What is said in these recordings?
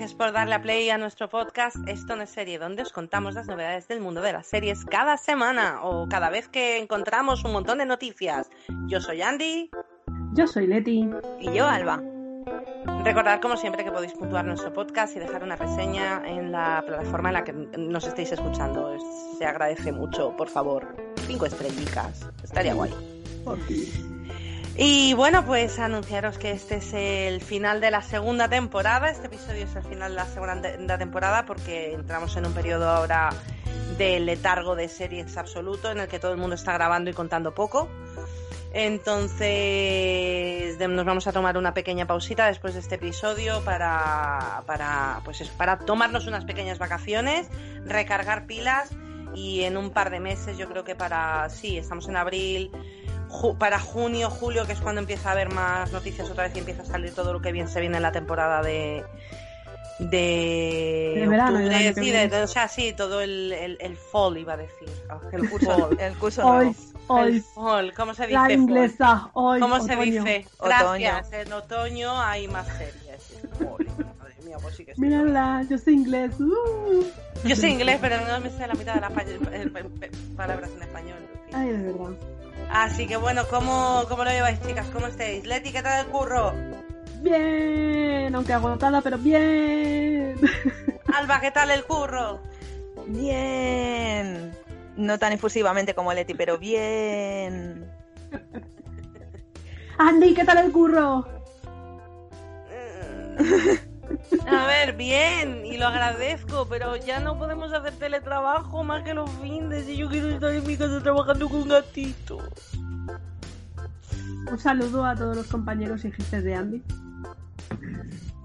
gracias por darle a play a nuestro podcast Esto no es serie, donde os contamos las novedades del mundo de las series cada semana o cada vez que encontramos un montón de noticias. Yo soy Andy. Yo soy Leti. Y yo Alba. Recordad, como siempre, que podéis puntuar nuestro podcast y dejar una reseña en la plataforma en la que nos estéis escuchando. Se agradece mucho, por favor. Cinco estrellitas. Estaría guay. Y bueno, pues anunciaros que este es el final de la segunda temporada. Este episodio es el final de la segunda temporada porque entramos en un periodo ahora de letargo de series absoluto en el que todo el mundo está grabando y contando poco. Entonces nos vamos a tomar una pequeña pausita después de este episodio para, para, pues para tomarnos unas pequeñas vacaciones, recargar pilas y en un par de meses, yo creo que para, sí, estamos en abril, para junio, julio, que es cuando empieza a haber más noticias otra vez y empieza a salir todo lo que bien se viene en la temporada de de, verano, sí, o sea, sí, todo el, el, fall iba a decir, el curso, el curso hoy, hoy, el fall, ¿cómo se dice? La inglesa, hoy, ¿Cómo otoño. se dice? Gracias, en otoño hay más series. Madre mía, pues sí que sí. Mírala, yo sé inglés. Uh. Yo sé inglés, pero no me sé la mitad de las palabras en español. en fin. Ay, de verdad. Así que bueno, ¿cómo, ¿cómo lo lleváis, chicas? ¿Cómo estáis? Leti, ¿qué tal el curro? Bien, aunque agotada, pero bien. Alba, ¿qué tal el curro? Bien. No tan efusivamente como Leti, pero bien. Andy, ¿qué tal el curro? A ver, bien, y lo agradezco, pero ya no podemos hacer teletrabajo más que los fines y yo quiero estar en mi casa trabajando con gatitos. Un saludo a todos los compañeros y jefes de Andy.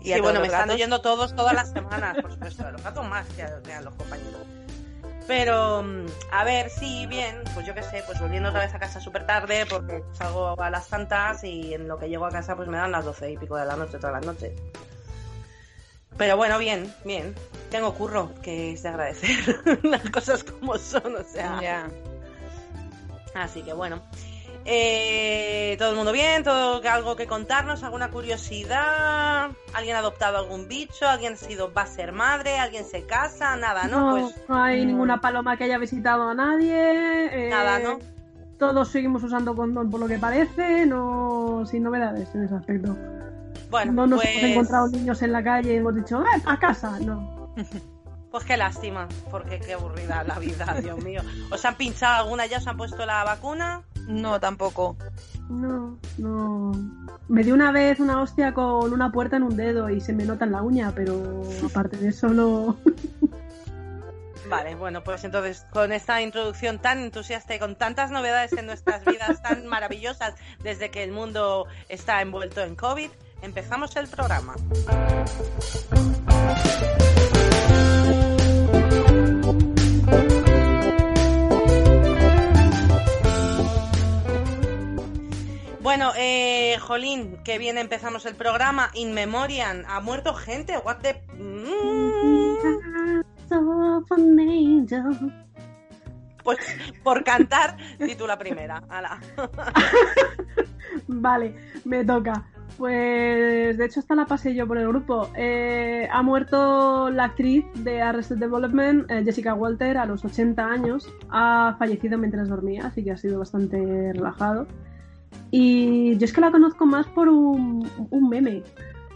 Y sí, bueno, me están oyendo todos todas las semanas, por supuesto, a los gatos más que a, que a los compañeros. Pero, mm, a ver, sí, bien, pues yo qué sé, pues volviendo otra vez a casa súper tarde porque salgo a las tantas y en lo que llego a casa pues me dan las doce y pico de la noche todas las noches. Pero bueno, bien, bien. Tengo curro, que es de agradecer las cosas como son, o sea. Ya. Así que bueno. Eh, todo el mundo bien, todo algo que contarnos, alguna curiosidad, alguien ha adoptado algún bicho, alguien ha sido va a ser madre, alguien se casa, nada, ¿no? Pues no hay no. ninguna paloma que haya visitado a nadie. eh, nada, ¿no? Todos seguimos usando condón por lo que parece, no sin novedades en ese aspecto. Bueno, no nos pues, hemos encontrado niños en la calle y hemos dicho, ¡eh, a casa! No. pues qué lástima, porque qué aburrida la vida, Dios mío. ¿Os han pinchado alguna ya? ¿Os han puesto la vacuna? No, tampoco. No, no. Me dio una vez una hostia con una puerta en un dedo y se me nota en la uña, pero aparte de eso no. Vale, bueno, pues entonces con esta introducción tan entusiasta y con tantas novedades en nuestras vidas tan maravillosas desde que el mundo está envuelto en COVID, empezamos el programa. Bueno, eh, Jolín, que bien empezamos el programa. In Memoriam, ¿ha muerto gente? What the... Mm. Pues por cantar, titula primera. Ala. Vale, me toca. Pues de hecho esta la pasé yo por el grupo. Eh, ha muerto la actriz de Arrested Development, eh, Jessica Walter, a los 80 años. Ha fallecido mientras dormía, así que ha sido bastante relajado. Y yo es que la conozco más por un, un meme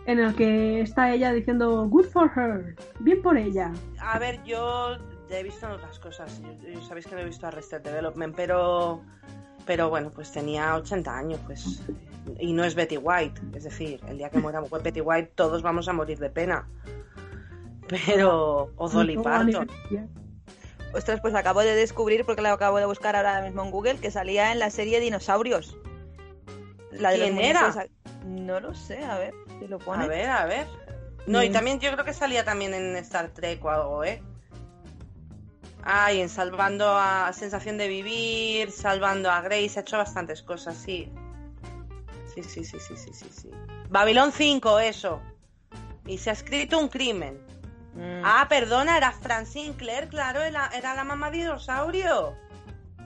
en el que está ella diciendo Good for her, bien por ella. A ver, yo he visto otras cosas. Sabéis que no he visto Arrested Development, pero pero bueno, pues tenía 80 años, pues y no es Betty White, es decir, el día que muera Betty White todos vamos a morir de pena. Pero o Dolly Parton. Ostras, pues acabo de descubrir, porque lo acabo de buscar ahora mismo en Google, que salía en la serie Dinosaurios. La de ¿Quién era? No lo sé, a ver, si lo pone. A ver, a ver. No, y Mm. también yo creo que salía también en Star Trek o algo, ¿eh? Ah, y en Salvando a Sensación de Vivir, Salvando a Grace, ha hecho bastantes cosas, sí. Sí, sí, sí, sí, sí, sí, sí. Babilón 5, eso. Y se ha escrito un crimen. Mm. Ah, perdona, era Fran Sinclair, claro, era, era la mamá dinosaurio.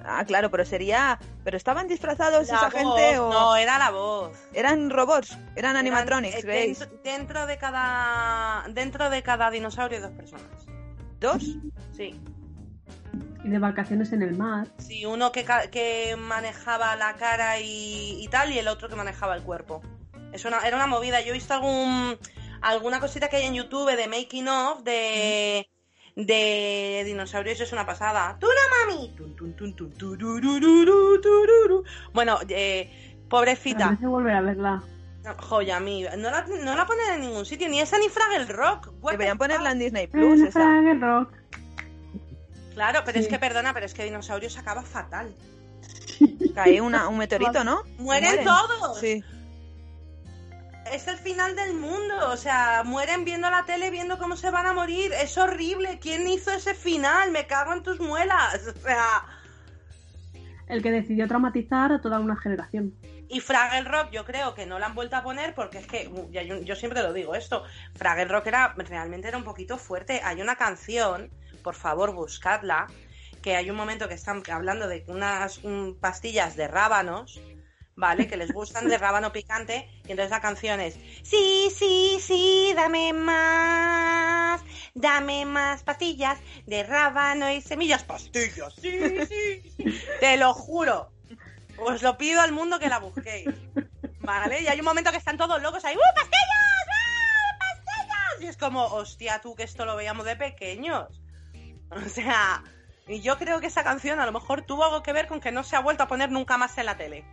Ah, claro, pero sería. ¿Pero estaban disfrazados La esa voz, gente o.? No, era la voz. Eran robots, eran animatronics, eh, Grace. dentro, dentro de cada dentro de cada dinosaurio hay dos personas. ¿Dos? Sí. Y de vacaciones en el mar. Sí, uno que, ca- que manejaba la cara y, y tal, y el otro que manejaba el cuerpo. Es una, era una movida. Yo he visto algún alguna cosita que hay en YouTube de making of de, de dinosaurios, es una pasada. ¡Tuna mami! Bueno, eh, pobrecita. Parece volver a verla. Joya, mi. No la, no la ponen en ningún sitio, ni esa ni Fraggle Rock. Deberían ponerla en? Disney Plus, esa. Fraggle Rock. Claro, pero es Sí. que perdona, pero es que Dinosaurios acaba fatal. Cae una, un meteorito, ¿no? Mueren todos. Sí. Es el final del mundo, o sea, mueren viendo la tele, viendo cómo se van a morir. Es horrible. ¿Quién hizo ese final? Me cago en tus muelas. O sea, El que decidió traumatizar a toda una generación. y Fraggle Rock yo creo que no la han vuelto a poner porque es que, yo, yo siempre lo digo esto, Fraggle Rock era, realmente era un poquito fuerte. Hay una canción, por favor buscadla, que hay un momento que están hablando de unas pastillas de rábanos, ¿vale? Que les gustan de rábano picante, y entonces la canción es, sí, sí, sí, dame más, dame más pastillas de rábano y semillas, pastillas, sí, sí, sí. Te lo juro, os lo pido al mundo que la busquéis, ¿vale? Y hay un momento que están todos locos ahí, ¡uh, pastillas! ¡Ah, pastillas! Y es como, hostia, tú que esto lo veíamos de pequeños. O sea, y yo creo que esa canción a lo mejor tuvo algo que ver con que no se ha vuelto a poner nunca más en la tele.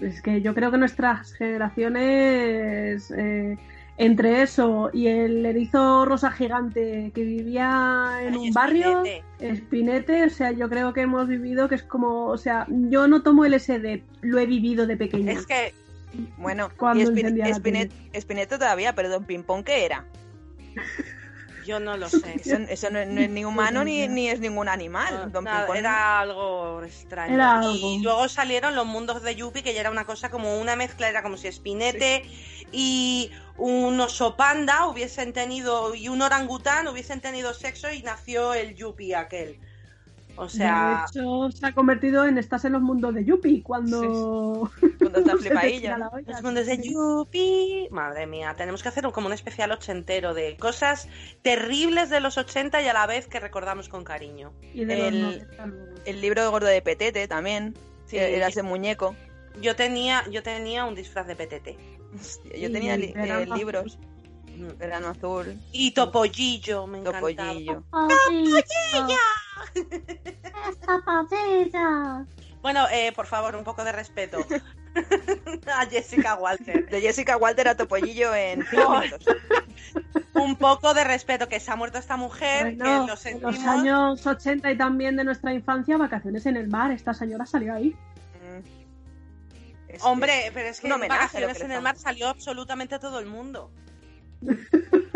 Es que yo creo que nuestras generaciones, eh, entre eso y el erizo rosa gigante que vivía en Ay, un barrio, Espinete. Espinete, o sea, yo creo que hemos vivido que es como, o sea, yo no tomo LSD, lo he vivido de pequeña. Es que Bueno, Cuando y Spin- Spinetto todavía, pero Don Pimpón, ¿qué era? Yo no lo sé. Eso, eso no, no es ni humano ni, ni es ningún animal. Don Nada, era algo extraño. Era Y luego salieron los mundos de Yuppie, que ya era una cosa como una mezcla, era como si Spinete y un oso panda hubiesen tenido, y un orangután hubiesen tenido sexo y nació el Yuppie aquel. O sea, de hecho, se ha convertido en Estás en los mundos de Yuppie cuando... cuando está flipadilla. los mundos de Yuppie. Madre mía, tenemos que hacer como un especial ochentero de cosas terribles de los 80 y a la vez que recordamos con cariño. Y de El- los 90 luego. El libro de gordo de Petete también. Sí. Era ese muñeco. Yo tenía, yo tenía un disfraz de. Hostia, Yo Y tenía li- eh, libros. Verano azul. Y Topollillo, me encantaba. Topollillo. Bueno, eh, por favor, un poco de respeto a Jessica Walter. De Jessica Walter a Topollillo en cinco minutos. Un poco de respeto, que se ha muerto esta mujer, Bueno, que lo en los años 80 y también de nuestra infancia, vacaciones en el mar, esta señora salió ahí. Mm. Es- Hombre, pero es que un homenaje lo Vacaciones que en el mar salió absolutamente todo el mundo.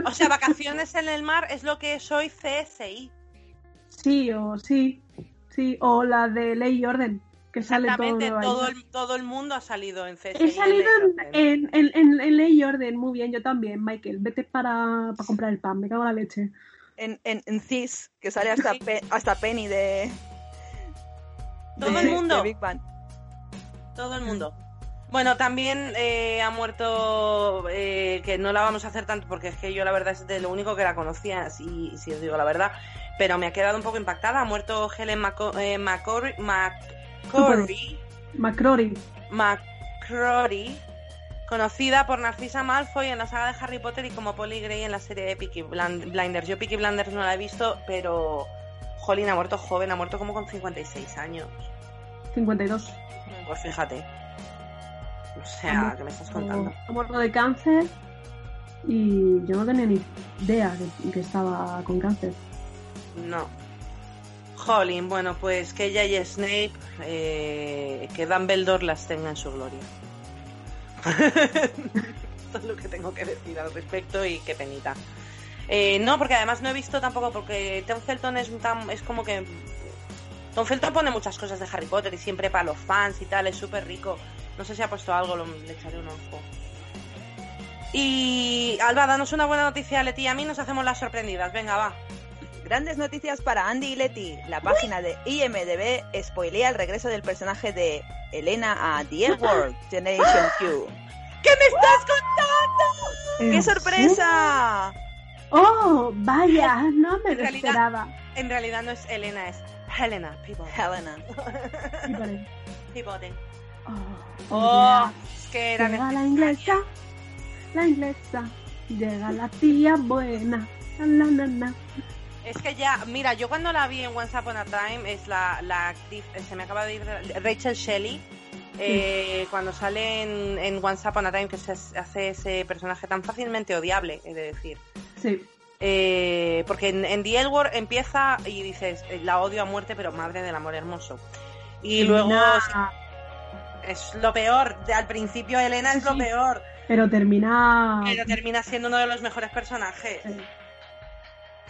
O sea, Vacaciones en el mar es lo que soy CSI. Sí, o sí, sí, o la de Ley y Orden, que sale todo todo el, todo el mundo ha salido en CSI. He salido en en, el- en, en, en- en Ley y Orden, muy bien, yo también, Michael, vete para, para comprar el pan, me cago en la leche. en, en, en Cis, que sale hasta. Pe- hasta Penny de. Todo de- el mundo. de Big Bang. Todo el mundo. Bueno, también eh, ha muerto, eh, que no la vamos a hacer tanto porque es que yo la verdad es de lo único que la conocía, si, si os digo la verdad, pero me ha quedado un poco impactada. Ha muerto Helen Maco- eh, McCory, McCrory, McCrory, McCrory, conocida por Narcisa Malfoy en la saga de Harry Potter y como Polly Gray en la serie de Peaky Blind- Blinders. Yo Peaky Blinders no la he visto, pero Jolín ha muerto joven, ha muerto como con 56 años. 52. Pues fíjate. O sea, ¿qué me estás contando? Ha muerto de cáncer y yo no tenía ni idea de que estaba con cáncer. No. Jolín, bueno, pues que ella y Snape, eh, que Dumbledore las tenga en su gloria. Esto es lo que tengo que decir al respecto y qué penita. Eh, no, porque además no he visto tampoco, porque Tom Felton es, tan, es como que... Tom Felton pone muchas cosas de Harry Potter y siempre para los fans y tal, es súper rico. No sé si ha puesto algo, lo- le echaré un ojo. Y Alba, danos una buena noticia, Leti, y a mí nos hacemos las sorprendidas. Venga, va. Grandes noticias para Andy y Letty. La página de IMDB spoilea el regreso del personaje de Elena a The L-World Generation Q. ¿Qué me estás contando? ¡Qué ¿En sorpresa! Oh, vaya, no me En lo realidad- esperaba. En realidad no es Elena, es Helena Peabody. Helena. Y paré, Peabody. Oh, Oh, es que era llega la inglesa, la inglesa, llega la tía buena. La, la, la. Es que ya, mira, yo cuando la vi en Once Upon a Time es la, la actriz, eh, se me acaba de ir, Rachel Shelley, eh, cuando sale en, en Once Upon a Time que se hace ese personaje tan fácilmente odiable, he de decir. Sí, Eh, porque en, en The L Word empieza y dices, la odio a muerte, pero madre del amor hermoso. Y luego es lo peor, al principio Elena Sí, es lo peor, pero termina. pero termina siendo uno de los mejores personajes. Sí.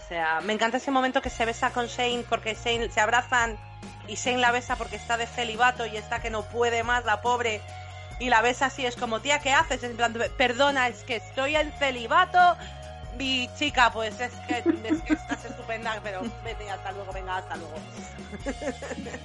O sea, me encanta ese momento que se besa con Shane porque Shane se abrazan y Shane la besa porque está de celibato y está que no puede más, la pobre. Y la besa así, es como, tía, ¿qué haces? En plan, perdona, es que estoy en celibato. Mi chica, pues es que, es que estás estupenda, pero vete, hasta luego, venga, hasta luego.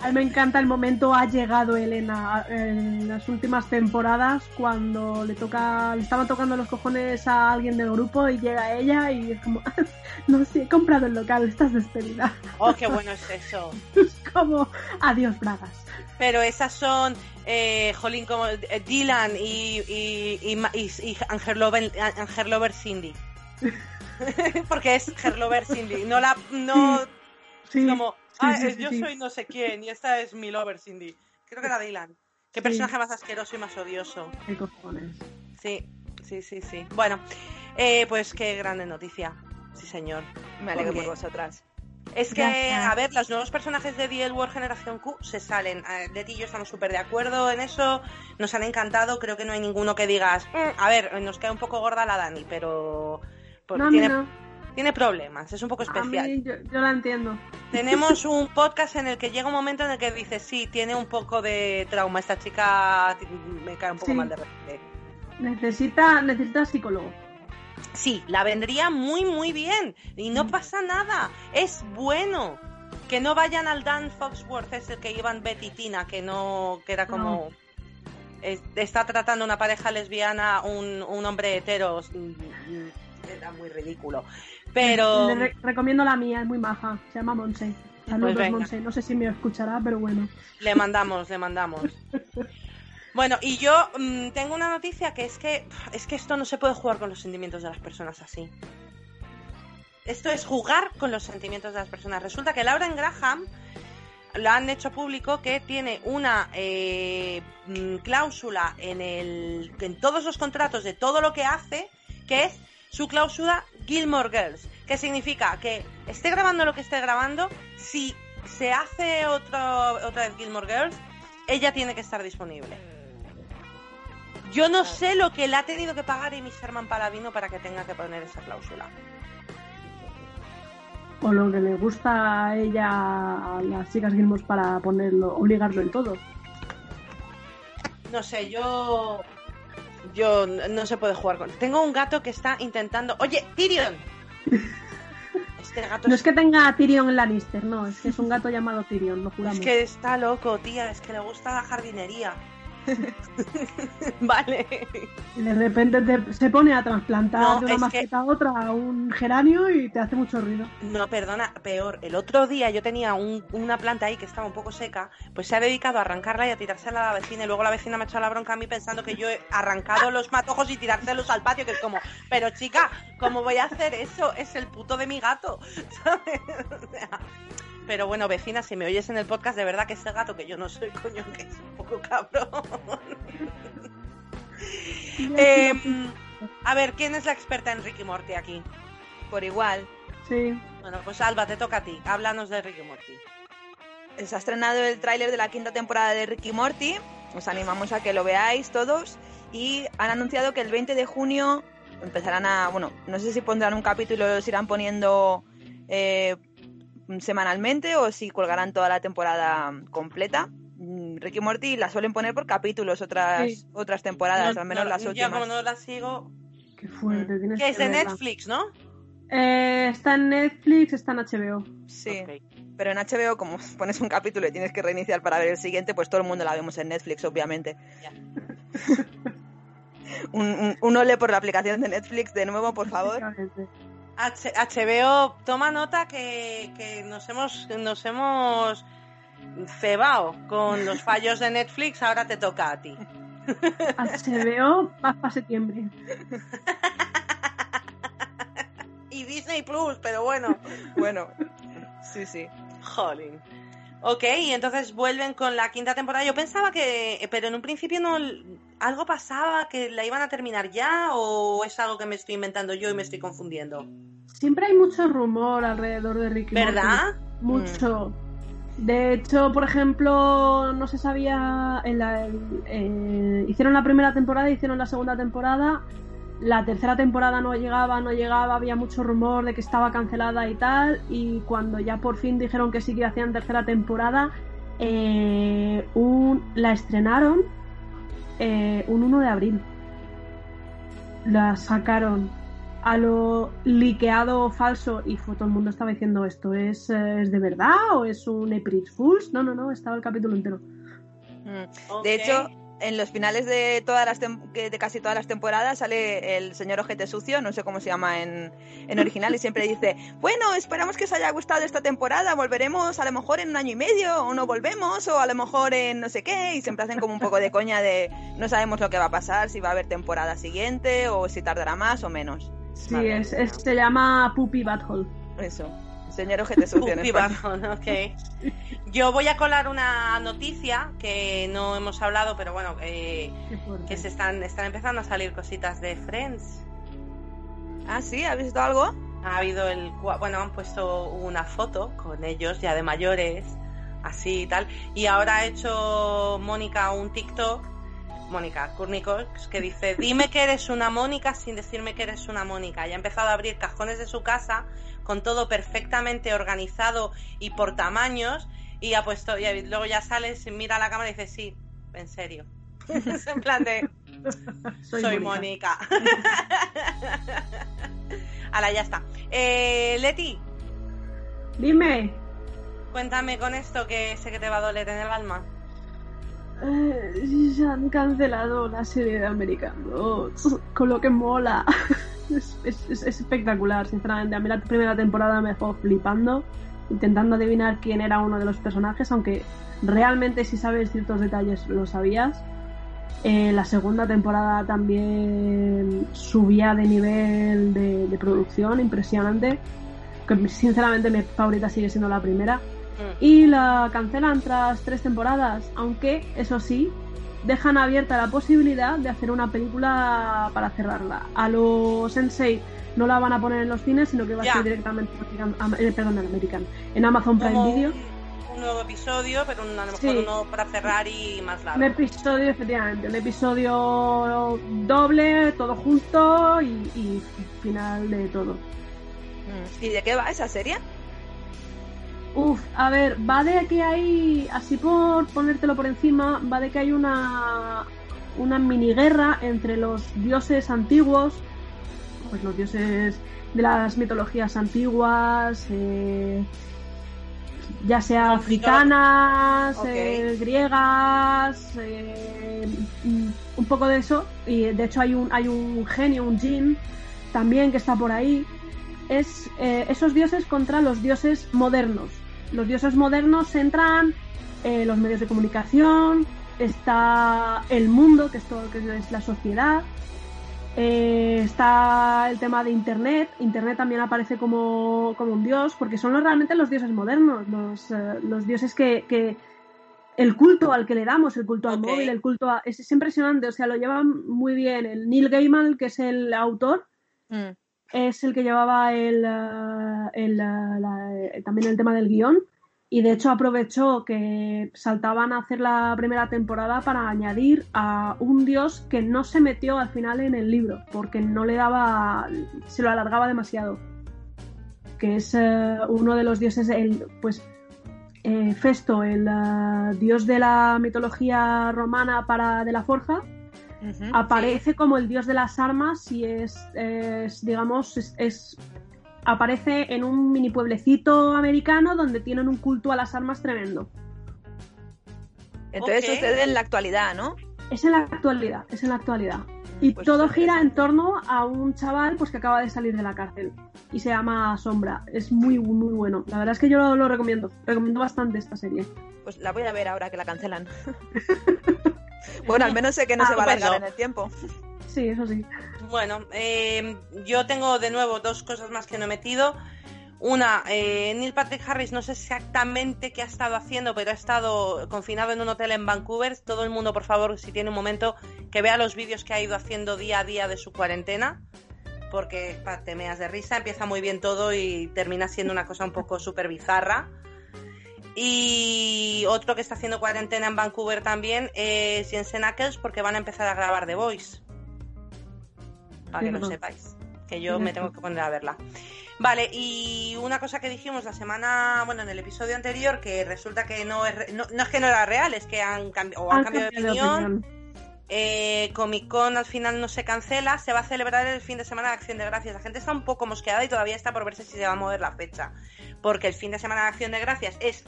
A mí me encanta el momento ha llegado Elena en las últimas temporadas cuando le toca le estaban tocando los cojones a alguien del grupo y llega ella y es como no sé he comprado el local estás despedida Oh, qué bueno es eso. es como adiós bragas Pero esas son, eh, jolín, como eh, Dylan y, y, y, y, y Angel Lover, Angel Lover Cindy. Porque es Herlover Cindy, no la, no, sí como, ah, sí, es- yo sí. soy no sé quién y esta es mi Lover Cindy. Creo que era Dylan. Qué Sí. personaje más asqueroso y más odioso. qué cojones Sí, sí, sí, sí. Bueno, eh, pues qué grande noticia. Sí, señor. Me alegro Porque- por vosotras. Es que, Gracias. a ver, los nuevos personajes de The L Word Generación Q se salen. Leti y yo estamos súper de acuerdo en eso. Nos han encantado. Creo que no hay ninguno que digas, "Mm", a ver, nos queda un poco gorda la Dani, pero. Pues no tiene, no tiene problemas, es un poco a especial. mí yo, yo la entiendo Tenemos un podcast en el que llega un momento en el que dices, sí, tiene un poco de trauma. Esta chica me cae un poco Sí. mal de repente. necesita necesita psicólogo Sí, la vendría muy, muy bien. Y no Mm. pasa nada. Es bueno. Que no vayan al Dan Foxworth, es el que iban Betty y Tina, que no, que era como. es- está tratando una pareja lesbiana, un, un hombre hetero. Era muy ridículo. Pero. le re- recomiendo la mía es muy maja se llama Monse Saludos, venga. Monse. No sé si me escuchará, pero bueno. Le mandamos, le mandamos. Bueno, y yo mm, tengo una noticia que es que es que esto no se puede jugar con los sentimientos de las personas así. Esto es jugar con los sentimientos de las personas. Resulta que Lauren Graham lo han hecho público que tiene una eh, mm, cláusula en el en todos los contratos de todo lo que hace que es su cláusula Gilmore Girls, que significa que esté grabando lo que esté grabando, si se hace otro, otra vez Gilmore Girls, ella tiene que estar disponible. Yo no sé lo que le ha tenido que pagar Amy Sherman Paladino para que tenga que poner esa cláusula. O lo que le gusta a ella, a las chicas Gilmos, para ponerlo, obligarlo en todo. No sé, yo. Yo no se puede jugar con. Tengo un gato que está intentando. ¡Oye, Tyrion! Este gato No es que tenga a Tyrion Lannister, no, es que es un gato llamado Tyrion, lo juramos. Es que está loco, tía, es que le gusta la jardinería. vale. Y de repente te- se pone a trasplantar No, de una es mascota a otra a un geranio y te hace mucho ruido. No, perdona, peor. El otro día yo tenía un- una planta ahí que estaba un poco seca, pues se ha dedicado a arrancarla y a tirársela a la vecina y luego la vecina me ha echado la bronca a mí pensando que yo he arrancado los matojos y tirárselos al patio, que es como, pero chica, ¿cómo voy a hacer eso? Es el puto de mi gato, ¿sabes? O sea, pero bueno, vecina, si me oyes en el podcast, de verdad que ese gato, que yo no soy coño, que es un poco cabrón. Eh, a ver, ¿quién es la experta en Ricky Morty aquí? Por igual, Sí, Bueno, pues Alba, te toca a ti. Háblanos de Ricky Morty. se ha estrenado el tráiler de la quinta temporada de Ricky Morty. Os animamos a que lo veáis todos. Y han anunciado que el 20 de junio empezarán a. Bueno, no sé si pondrán un capítulo y los irán poniendo eh, semanalmente o si colgarán toda la temporada completa. Mm, Ricky Morty la suelen poner por capítulos otras, Sí. otras temporadas, No, al menos no, las Yo últimas. como no la sigo... qué fuerte. Tienes Que es de verla. Netflix, ¿no? Eh, está en Netflix, está en HBO. Sí. Pero en HBO, como pones un capítulo y tienes que reiniciar para ver el siguiente, pues todo el mundo la vemos en Netflix, obviamente. Un, un, un ole por la aplicación de Netflix de nuevo, por favor. H- HBO, toma nota que, que nos hemos nos hemos cebado con los fallos de Netflix, ahora te toca a ti. HBO va para septiembre. Y Disney Plus, pero bueno, Bueno, sí, sí. jolín. Ok, y entonces vuelven con la quinta temporada. Yo pensaba que, pero en un principio no, algo pasaba, que la iban a terminar ya, o es algo que me estoy inventando yo y me estoy confundiendo. Siempre hay mucho rumor alrededor de Ricky Morty. ¿Verdad? Mucho. De hecho, por ejemplo, no se sabía. En la, eh, hicieron la primera temporada, hicieron la segunda temporada. La tercera temporada no llegaba, no llegaba, había mucho rumor de que estaba cancelada y tal. Y cuando ya por fin dijeron que sí que hacían tercera temporada, eh, un, la estrenaron eh, un 1 de abril. La sacaron a lo liqueado falso y fue, todo el mundo estaba diciendo esto es, eh, es de verdad o es un April Fools no no no estaba el capítulo entero Mm. De hecho, en los finales de todas las de casi todas las temporadas sale el señor Ojete Sucio, no sé cómo se llama en, en original, y siempre dice, bueno, esperamos que os haya gustado esta temporada, volveremos a lo mejor en un año y medio, o no volvemos, o a lo mejor en no sé qué, y siempre hacen como un poco de coña de no sabemos lo que va a pasar, si va a haber temporada siguiente, o si tardará más o menos. sí es, es- se llama Puppy Butthole. Eso, señor Ojete Sucio. Yo voy a colar una noticia que no hemos hablado, pero bueno, eh, que se están, están empezando a salir cositas de Friends. Ah, sí, ¿habéis visto algo? Ha habido el, cua- bueno, han puesto una foto con ellos ya de mayores, así y tal, y ahora ha hecho Mónica un TikTok, Mónica Kurnikos, que dice, dime que eres una Mónica sin decirme que eres una Mónica. Y ha empezado a abrir cajones de su casa con todo perfectamente organizado y por tamaños, y ha puesto, y luego ya sales, mira a la cámara y dice, sí, en serio. es en plan de, soy, Mónica. Hala, ya está. Eh, Leti, dime cuéntame con esto que sé que te va a doler en el alma. eh, ya han cancelado la serie de American Gods con lo que mola es, es- es- es espectacular sinceramente a mí la primera temporada me dejó flipando intentando adivinar quién era uno de los personajes aunque realmente si sabes ciertos detalles lo sabías Eh, la segunda temporada también subía de nivel de, de producción impresionante. Que sinceramente mi favorita sigue siendo la primera. Mm. Y la cancelan tras tres temporadas, aunque eso sí, dejan abierta la posibilidad de hacer una película para cerrarla. A los Sensei no la van a poner en los cines, sino que va Ya. a ser directamente en eh, perdón, en American, en Amazon Prime Como Video. un, un nuevo episodio, pero un- a lo mejor Sí. uno para cerrar y más Un largo. episodio, efectivamente, un episodio doble, todo junto y, y final de todo. Mm. ¿Y de qué va esa serie? Uf, a ver, va de que hay, así por ponértelo por encima, va de que hay una, una mini guerra entre los dioses antiguos, pues los dioses de las mitologías antiguas, eh, ya sea africanas, eh, griegas, eh, un poco de eso, y de hecho hay un, hay un genio, un jin, también que está por ahí, es eh, esos dioses contra los dioses modernos. Los dioses modernos entran eh, los medios de comunicación, está el mundo, que es todo lo que es la sociedad, eh, está el tema de Internet. Internet también aparece como, como un dios, porque son los- realmente los dioses modernos, los, eh, los dioses que, que el culto al que le damos, el culto al móvil, el culto a... Es, es impresionante, o sea, lo llevan muy bien. El Neil Gaiman, que es el autor, Mm. Es el que llevaba el, eh, eh, eh, también el tema del guion. Y de hecho aprovechó que saltaban a hacer la primera temporada para añadir a un dios que no se metió al final en el libro porque no le daba se lo alargaba demasiado. Que es uno de los dioses el pues Festo el dios de la mitología romana para de la forja Aparece como el dios de las armas y es, es, digamos, es, es aparece en un mini pueblecito americano donde tienen un culto a las armas tremendo. Entonces Ok. sucede en la actualidad, ¿no? Es en la actualidad, es en la actualidad. Y Pues todo gira en torno a un chaval pues que acaba de salir de la cárcel y se llama Sombra. Es muy muy bueno. La verdad es que yo lo, lo recomiendo. Recomiendo bastante esta serie. Pues la voy a ver ahora que la cancelan. bueno, al menos sé que no Ah, se va a alargar en el tiempo. Sí, eso sí. Bueno, eh, yo tengo de nuevo dos cosas más que no he metido. Una, eh, Neil Patrick Harris, no sé exactamente qué ha estado haciendo, pero ha estado confinado en un hotel en Vancouver. Todo el mundo, por favor, si tiene un momento, que vea los vídeos que ha ido haciendo día a día de su cuarentena, porque pa, te meas de risa, empieza muy bien todo y termina siendo una cosa un poco súper bizarra. Y otro que está haciendo cuarentena en Vancouver también es Jensen Ackles, porque van a empezar a grabar The Voice. Para que lo sepáis, que yo me tengo que poner a verla. Vale, y una cosa que dijimos la semana, bueno, en el episodio anterior, que resulta que no es, no, no es que no era real, es que han, cambi- o han Han cambiado de cambiado de opinión. Eh, Comic Con al final no se cancela, se va a celebrar el fin de semana de Acción de Gracias. La gente está un poco mosqueada y todavía está por verse si se va a mover la fecha. Porque el fin de semana de Acción de Gracias es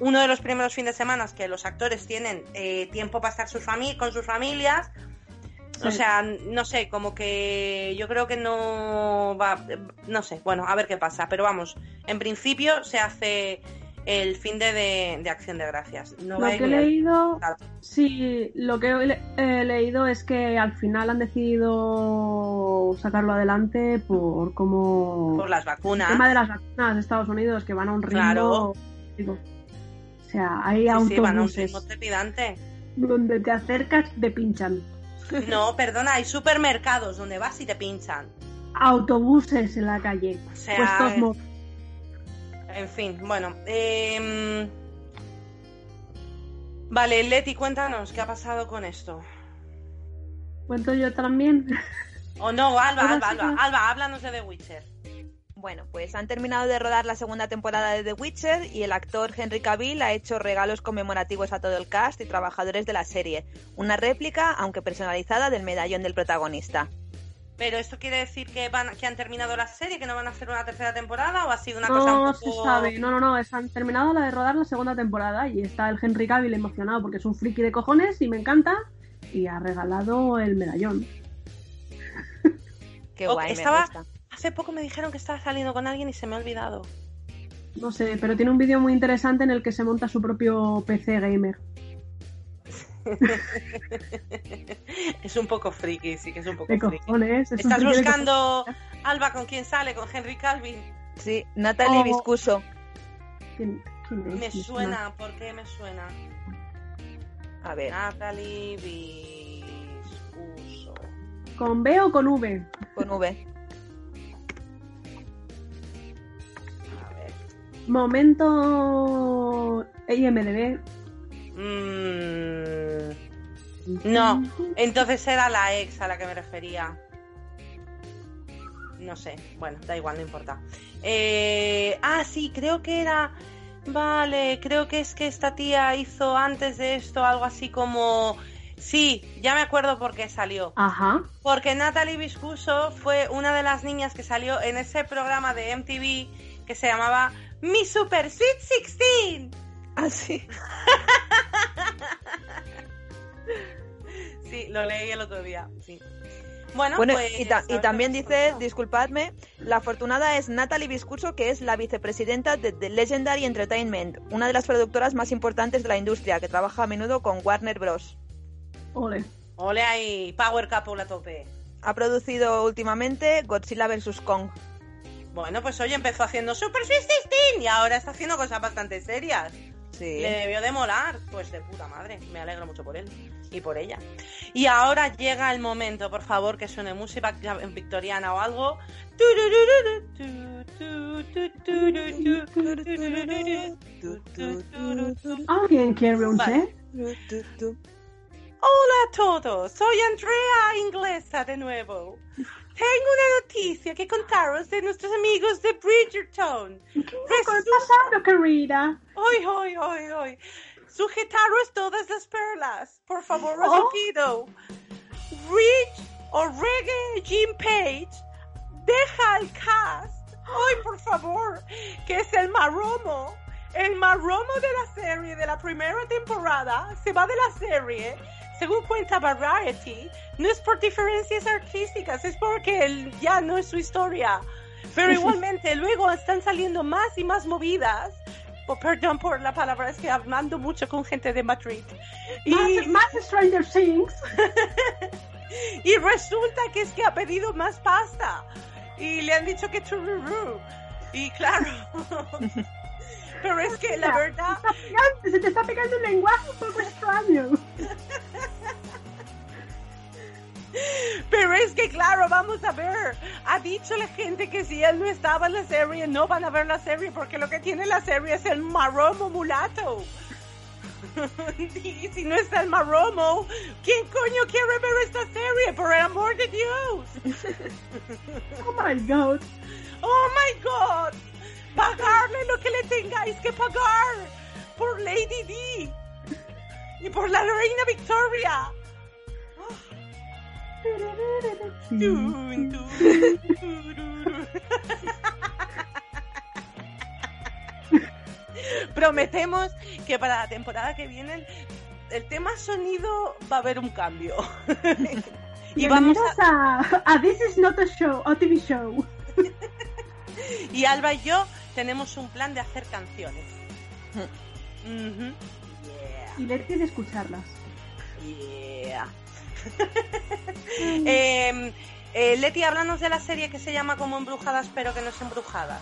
uno de los primeros fines de semana que los actores tienen eh, tiempo para estar sus con sus familias. O sea, no sé, como que yo creo que no va, no sé, bueno, a ver qué pasa. Pero vamos, en principio se hace el fin de, de, de Acción de Gracias. No Lo que he el- leído, sí, lo que he le- he leído es que al final han decidido sacarlo adelante por cómo por las el vacunas. tema de las vacunas de Estados Unidos que van a un ritmo Claro. digo, o sea, hay Sí, sí, van a un autobuses ritmo trepidante. donde te acercas te pinchan. No, perdona, hay supermercados donde vas y te pinchan. Autobuses en la calle. O sea, puestos En fin, bueno. em, Vale, Leti, cuéntanos qué ha pasado con esto. Cuento yo también. O no, Alba, Alba, Alba, Alba, háblanos de The Witcher. Bueno, pues han terminado de rodar la segunda temporada de The Witcher y el actor Henry Cavill ha hecho regalos conmemorativos a todo el cast y trabajadores de la serie. Una réplica, aunque personalizada, del medallón del protagonista. Pero esto quiere decir que van, que han terminado la serie, que no van a hacer una tercera temporada o ha sido una cosa No un se poco... sabe, no, no, no, es- han terminado la de rodar la segunda temporada y está el Henry Cavill emocionado porque es un friki de cojones y me encanta y ha regalado el medallón. Qué guay, estaba- me gusta. Hace poco me dijeron que estaba saliendo con alguien y se me ha olvidado. No sé, pero tiene un vídeo muy interesante en el que se monta su propio PC gamer. es un poco friki, sí que es un poco friki. cojones. es un ¿Estás de buscando, Alba, con quién sale? ¿Con Henry Calvin? Sí, Natalie Oh. Viscuso. cojones. ¿Quién- quién es? Me suena, ¿por qué me suena? A ver, Natalie Viscuso. ¿Con B o con V? con V. A ver. Momento IMDB. Mm, No, entonces era la ex a la que me refería. No sé, bueno, da igual, no importa. Eh, ah, sí, creo que era. Vale, creo que es que esta tía hizo antes de esto algo así como. Sí, ya me acuerdo por qué salió. Ajá. Porque Natalie Viscuso fue una de las niñas que salió en ese programa de MTV que se llamaba Mi Super Sweet 16. Ah, sí. Sí, lo leí el otro día. Sí. Bueno, Bueno, pues, y, ta- también dice, pasa. disculpadme, la afortunada es Natalie Viscuso, que es la vicepresidenta de The Legendary Entertainment, una de las productoras más importantes de la industria, que trabaja a menudo con Warner Bros. Ole. Ole ahí, Power Couple a tope. Ha producido últimamente Godzilla vs. Kong. Bueno, pues hoy empezó haciendo Super Sweet 16 y ahora está haciendo cosas bastante serias. Sí. Le debió de molar. Pues de puta madre. Me alegro mucho por él y por ella. Y ahora llega el momento, por favor, que suene música victoriana o algo. ¿Alguien quiere un Vale. té? Hola a todos, soy Andrea Inglesa de nuevo. Tengo una noticia que contaros de nuestros amigos de Bridgerton. ¿Qué está pasando, querida? Hoy, hoy, hoy, hoy. Sujetaros todas las perlas. Por favor, os Oh. lo pido. Rich o Reggae Jim Page deja el cast ¡Ay, por favor! Que es el marromo. El marromo de la serie de la primera temporada se va de la serie. Según cuenta Variety, no es por diferencias artísticas, es porque él ya no es su historia. Pero igualmente luego están saliendo más y más movidas. Oh, perdón por la palabra, es que hablando mucho con gente de Madrid. Y más, más Stranger Things. y resulta que es que ha pedido más pasta. Y le han dicho que tururú. Y claro. Pero es que la verdad. Se te está pegando un lenguaje un poco extraño. Pero es que claro, vamos a ver. Ha dicho la gente que si él no estaba en la serie, no van a ver la serie porque lo que tiene la serie es el marromo mulato. y si no está el marromo, ¿quién coño quiere ver esta serie? Por el amor de Dios. oh my god. Oh my god. Pagarle lo que le tengáis que pagar por Lady D y por la reina Victoria. Prometemos que para la temporada que viene el tema sonido va a haber un cambio. y vamos a... a... This is not a show, a TV show. y Alba y yo tenemos un plan de hacer canciones. Y Leti de escucharlas. Yeah. eh, eh, Leti, háblanos de la serie que se llama como Embrujadas, pero que no es Embrujadas.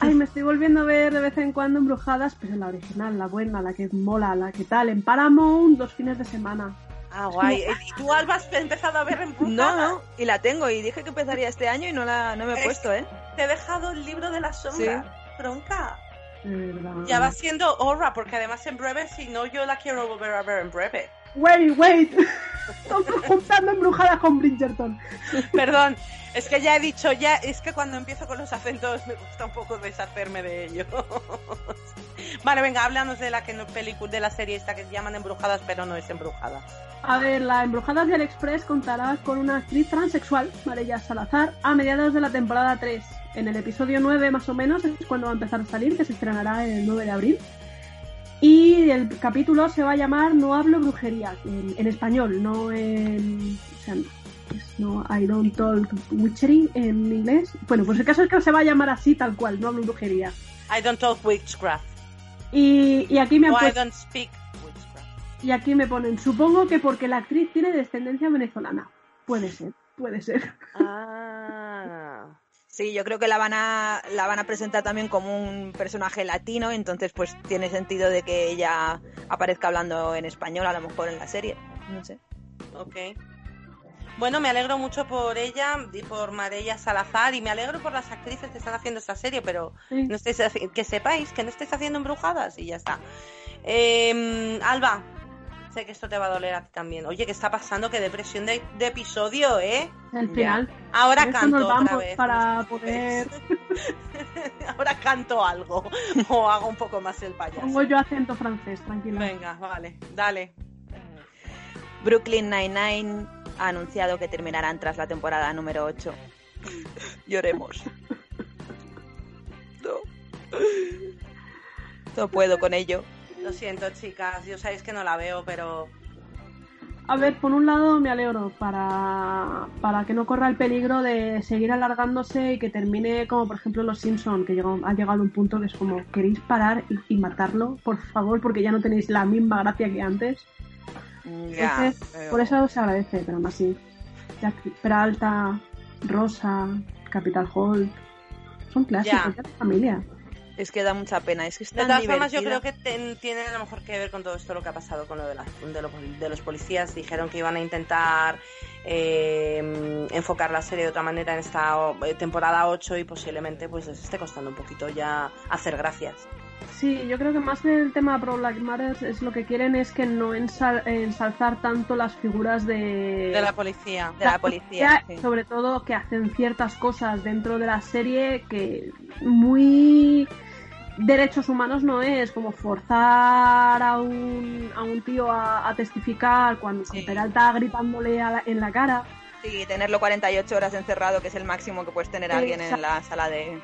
Ay, me estoy volviendo a ver de vez en cuando Embrujadas, pero la original, la buena, la que mola, la que tal, en Paramount, dos fines de semana. Ah, guay. ¿Y tú, Alba, has empezado a ver Embrujadas? No, no, y la tengo, y dije que empezaría este año y no, la, no me he puesto, ¿eh? Te he dejado el libro de la sombra, sí. Bronca. Ya va siendo hora, porque además en breve, si no, yo la quiero volver a ver en breve. Wait, wait. Estamos juntando embrujadas con Bridgerton. Perdón, es que ya he dicho, ya es que cuando empiezo con los acentos me gusta un poco deshacerme de ellos. vale, venga, háblanos de la que no película de la serie esta que se llaman Embrujadas, pero no es embrujada. A ver, la Embrujadas del Express contará con una actriz transexual, María Salazar, a mediados de la temporada 3. En el episodio 9 más o menos es cuando va a empezar a salir, que se estrenará el 9 de abril. Y el capítulo se va a llamar No hablo brujería, en, en español, no en... O sea, no, I don't talk witchery en inglés. Bueno, pues el caso es que se va a llamar así tal cual, no hablo brujería. I don't talk witchcraft. Y, y aquí me o I don't speak witchcraft. Y aquí me ponen, supongo que porque la actriz tiene descendencia venezolana. Puede ser, puede ser. Ah. Sí, yo creo que la van a la van a presentar también como un personaje latino, entonces pues tiene sentido de que ella aparezca hablando en español a lo mejor en la serie, no sé. Ok. Bueno, me alegro mucho por ella y por María Salazar y me alegro por las actrices que están haciendo esta serie, pero Sí. no estéis, que sepáis que no estáis haciendo embrujadas y ya está. Eh, Alba, sé que esto te va a doler a ti también. Oye, ¿qué está pasando? Qué depresión de, de episodio, ¿eh? El Ya. final. Ahora Por canto nos otra vez. para poder-. Ahora canto algo o hago un poco más el payaso. Pongo yo acento francés, tranquila. Venga, vale, dale. Brooklyn Nine-Nine ha anunciado que terminarán tras la temporada número 8. Lloremos. No. No puedo con ello. Lo siento, chicas. Yo sabéis que no la veo, pero A ver, por un lado me alegro para, para que no corra el peligro de seguir alargándose y que termine como por ejemplo Los Simpson, que llegó, ha llegado a un punto que es como, ¿queréis parar y, y matarlo? Por favor, porque ya no tenéis la misma gracia que antes. Ya, Entonces, pero- por eso se agradece, pero aún así. Jack Peralta, Rosa, Capital Holt, son clásicos Ya. de familia. Es que da mucha pena. Es que es de tan todas formas yo creo que ten- tiene a lo mejor que ver con todo esto lo que ha pasado con lo de, las- de, lo- de los policías. Dijeron que iban a intentar eh, enfocar la serie de otra manera en esta eh, temporada 8 y posiblemente pues les esté costando un poquito ya hacer gracias. Sí, yo creo que más del tema Pro Black Matters es lo que quieren es que no ensal- ensalzar tanto las figuras de, De la policía. de la policía. sí. sobre todo que hacen ciertas cosas dentro de la serie que muy derechos humanos no es como forzar a un, a un tío a, a testificar cuando Sí. Peralta gritándole a la- en la cara Sí, tenerlo 48 horas encerrado, que es el máximo que puedes tener alguien en la sala de...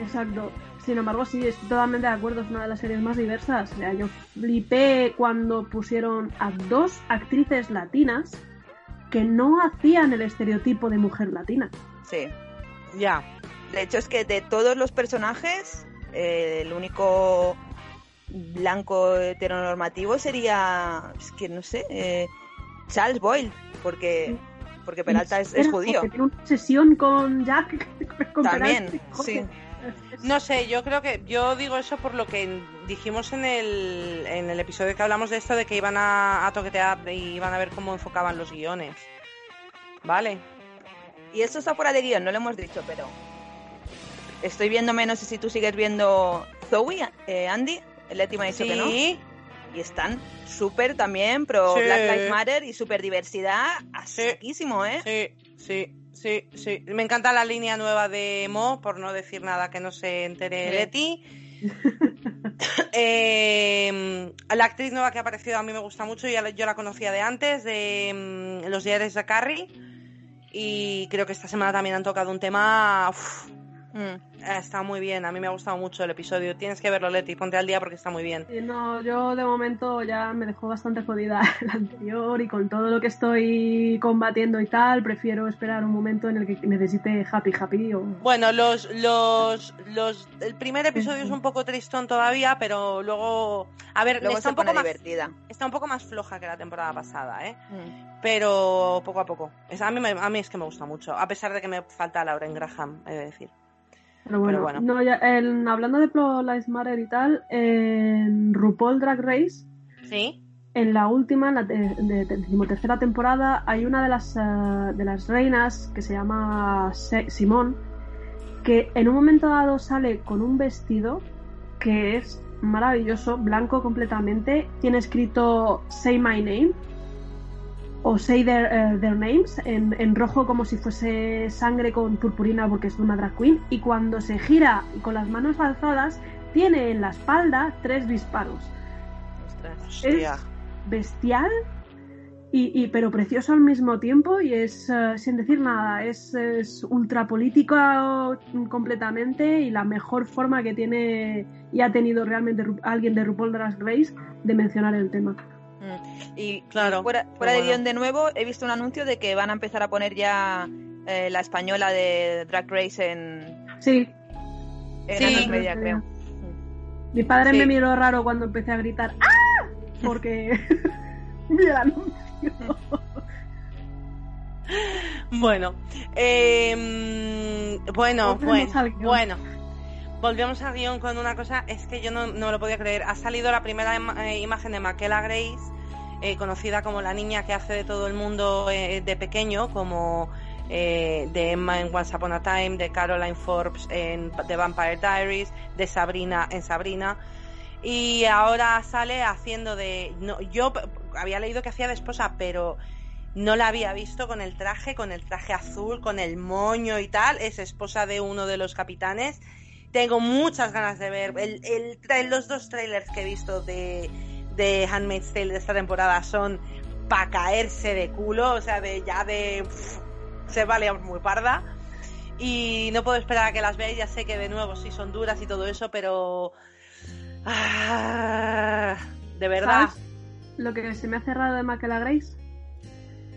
Exacto. Sin embargo, sí, estoy totalmente de acuerdo, es una de las series más diversas. O sea, yo flipé cuando pusieron a dos actrices latinas que no hacían el estereotipo de mujer latina. Sí. Ya. De hecho, es que de todos los personajes, eh, el único blanco heteronormativo sería, es que no sé, eh, Charles Boyle, porque porque Peralta es, es judío. porque Tiene una obsesión con Jack. con También, Peralta. sí. No sé, yo creo que yo digo eso por lo que dijimos en el, en el episodio que hablamos de esto de que iban a, a toquetear y iban a ver cómo enfocaban los guiones. Vale. Y esto está fuera de guion, no lo hemos dicho, pero estoy viéndome, no sé si tú sigues viendo Zoe, eh, Andy, Leti me ha dicho que no. Y están súper también pro Sí. Black Lives Matter y súper diversidad saquísimo, ¿eh? Sí, sí, sí, sí. Me encanta la línea nueva de Mo, por no decir nada que no se entere. Leti. Eh, la actriz nueva que ha aparecido a mí me gusta mucho, ya yo la conocía de antes, de mm, Los diarios de Carrie. Y creo que esta semana también han tocado un tema. uf, Mm. está muy bien, a mí me ha gustado mucho el episodio. Tienes que verlo, Leti, ponte al día porque está muy bien. Sí, no, yo de momento ya me dejó bastante jodida el anterior y con todo lo que estoy combatiendo y tal, prefiero esperar un momento en el que necesite happy happy o... Bueno, los, los, los, el primer episodio es un poco tristón todavía, pero luego, a ver, Luego está un poco más, divertida. está un poco más floja que la temporada pasada, ¿eh? Mm. Pero poco a poco. Es, a mí, me- a mí es que me gusta mucho, a pesar de que me falta Lauren Graham, he de decir. Pero bueno, bueno. No, ya, hablando de Pro Lives Matter y tal, en RuPaul Drag Race, ¿Sí? en la última, en la te- de, de- decimotercera temporada, hay una de las, eh, de las reinas que se llama Se- Simón, que en un momento dado sale con un vestido que es maravilloso, blanco completamente, tiene escrito Say My Name o Say Their, eh, their Names en, en rojo como si fuese sangre con purpurina porque es una drag queen y cuando se gira con las manos alzadas tiene en la espalda tres disparos. Ostras. Es bestial y, y- pero precioso al mismo tiempo y es eh, sin decir nada es, es ultra política completamente y la mejor forma que tiene y ha tenido realmente alguien de RuPaul Drag Race de mencionar el tema Mm. Y Claro, fuera, de guion de nuevo, he visto un anuncio de que van a empezar a poner ya eh, la española de Drag Race en, sí en Sí. Media, creo. mi padre Sí. me miró raro cuando empecé a gritar ¡Ah! porque vi el anuncio Bueno, eh, bueno, bueno, bueno. Volvemos al guion con una cosa, es que yo no, no lo podía creer. Ha salido la primera eh, imagen de Maquela Grace, eh, conocida como la niña que hace de todo el mundo eh, de pequeño, como de Emma en Once Upon a Time, de Caroline Forbes en The Vampire Diaries, de Sabrina en Sabrina. Y ahora sale haciendo de... No, yo había leído que hacía de esposa, pero no la había visto con el traje, con el traje azul, con el moño y tal. Es esposa de uno de los capitanes. Tengo muchas ganas de ver. El, el los dos trailers que he visto de, de Handmaid's Tale de esta temporada son para caerse de culo, o sea, de ya de se vale muy parda. Y no puedo esperar a que las veáis, ya sé que de nuevo sí son duras y todo eso, pero ah, de verdad. ¿Sabes lo que se me ha cerrado de Maquela Grace?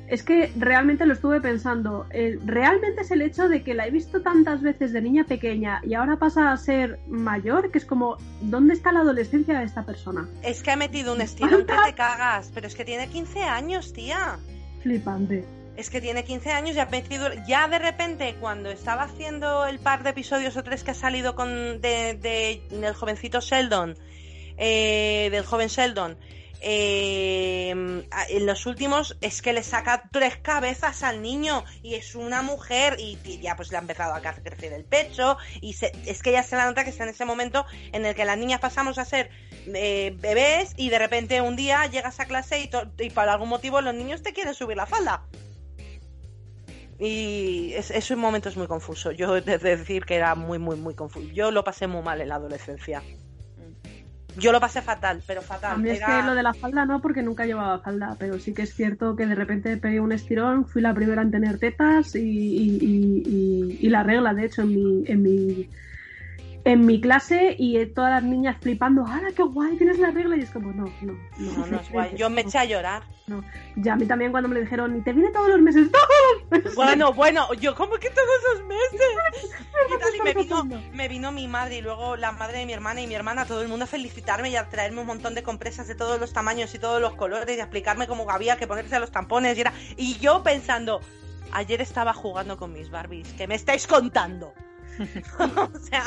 Es que realmente lo estuve pensando. Eh, realmente es el hecho de que la he visto tantas veces de niña pequeña y ahora pasa a ser mayor, que es como, ¿dónde está la adolescencia de esta persona? Es que ha metido un estirón que te cagas, pero es que tiene 15 años, tía. Flipante. Es que tiene 15 años y ha metido. Ya de repente, cuando estaba haciendo el par de episodios o tres que ha salido con de, de- del jovencito Sheldon, eh, del joven Sheldon, eh, en los últimos es que le saca tres cabezas al niño y es una mujer y, ya pues le ha empezado a crecer el pecho y se- es que ya se la nota que está en ese momento en el que las niñas pasamos a ser eh, bebés y de repente un día llegas a clase y, y por algún motivo los niños te quieren subir la falda. Y es, es un momento es muy confuso. Yo he de decir que era muy, muy, muy confuso. Yo lo pasé muy mal en la adolescencia. Yo lo pasé fatal, pero fatal. A mí es que lo de la falda no, porque nunca llevaba falda, pero sí que es cierto que de repente pegué un estirón, fui la primera en tener tetas y, y- y- y- y la regla, de hecho, en mi, en mi, en mi clase y eh, todas las niñas flipando, ¡ahora qué guay! Tienes la regla y es como, no, no, no. No, no es guay. Yo me eché a llorar. no. Ya a mí también cuando me lo dijeron, y te viene todos los meses, ¡todos los! Bueno, bueno, yo como que todos esos meses. Y, tal, y me, vino, me vino mi madre y luego la madre de mi hermana y mi hermana, todo el mundo a felicitarme y a traerme un montón de compresas de todos los tamaños y todos los colores y a explicarme cómo había que ponerse los tampones y era y yo pensando, ayer estaba jugando con mis Barbies, ¿qué me estáis contando? o sea,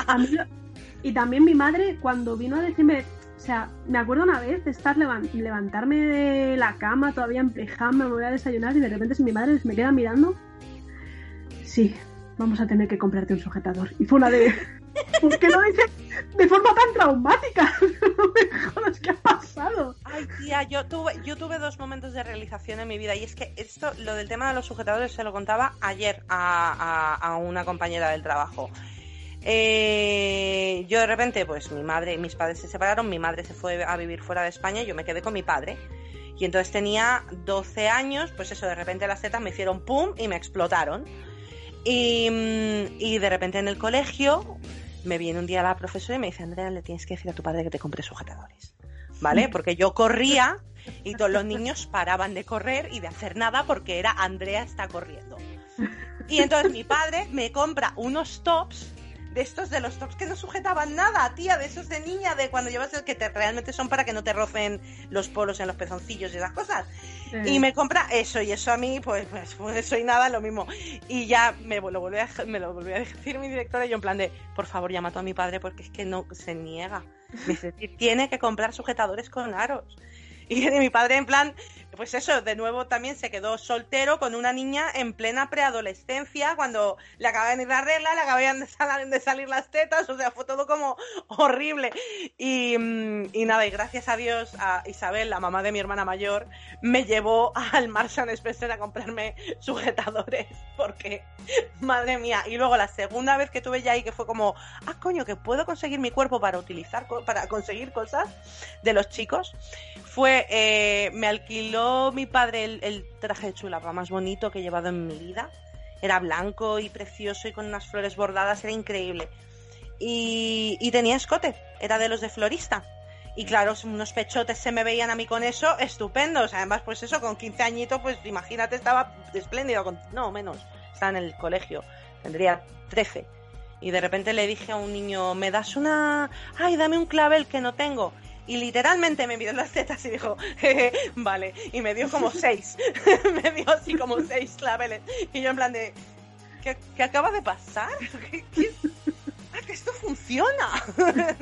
Y también mi madre, cuando vino a decirme, o sea, me acuerdo una vez de estar levan- levantarme de la cama todavía en pijama, me voy a desayunar y de repente si mi madre me queda mirando, sí, vamos a tener que comprarte un sujetador. Y fue una de, ¿por qué lo dices de forma tan traumática? no me ¿qué ha pasado? Ay, tía, yo tuve, yo tuve dos momentos de realización en mi vida y es que esto, lo del tema de los sujetadores, se lo contaba ayer a, una compañera del trabajo. Eh, yo de repente, pues mi madre y mis padres se separaron, mi madre se fue a vivir fuera de España y yo me quedé con mi padre. Y entonces tenía 12 años, pues eso, de repente las tetas me hicieron pum y me explotaron. Y, mm, y de repente en el colegio me viene un día la profesora y me dice, Andrea, le tienes que decir a tu padre que te compre sujetadores. ¿Vale? Porque yo corría y todos los niños paraban de correr y de hacer nada porque era Andrea está corriendo. Y entonces mi padre me compra unos tops de estos de los tops que no sujetaban nada, tía, de esos de niña, de cuando llevas el que te, realmente son para que no te rocen los polos en los pezoncillos y esas cosas. Y me compra eso, y eso a mí, pues, pues, pues soy nada, lo mismo. Y ya me lo, volvió a, me lo volvió a decir mi directora, y yo en plan de, por favor, llama a mi padre porque es que no se niega. Me dice, tiene que comprar sujetadores con aros. Y mi padre, en plan, pues eso, de nuevo también se quedó soltero con una niña en plena preadolescencia, cuando le acababan de ir la regla, le acababan de salir, de salir las tetas, o sea, fue todo como horrible. Y, mm, y nada, y gracias a Dios, a Isabel, la mamá de mi hermana mayor, me llevó al Marshall Spencer a comprarme sujetadores, porque, madre mía. Y luego la segunda vez que tuve ya ahí, que fue como, ah, coño, que puedo conseguir mi cuerpo para utilizar, para conseguir cosas de los chicos, fue, eh, me alquiló mi padre el, traje de chulapa más bonito que he llevado en mi vida. Era blanco y precioso y con unas flores bordadas, era increíble. Y, tenía escote, era de los de florista. Y claro, unos pechotes se me veían a mí con eso, estupendos. Además, pues eso, con 15 añitos, pues imagínate, estaba espléndido. Con, no, menos, estaba en el colegio, tendría 13. Y de repente le dije a un niño, ¿me das una... Ay, dame un clavel que no tengo. Y literalmente me miró las tetas y dijo, "Jeje, vale. Y me dio como seis. me dio así como seis claveles. Y yo en plan de, ¿qué, qué acaba de pasar? ¿Qué- qué- Ah, que esto funciona.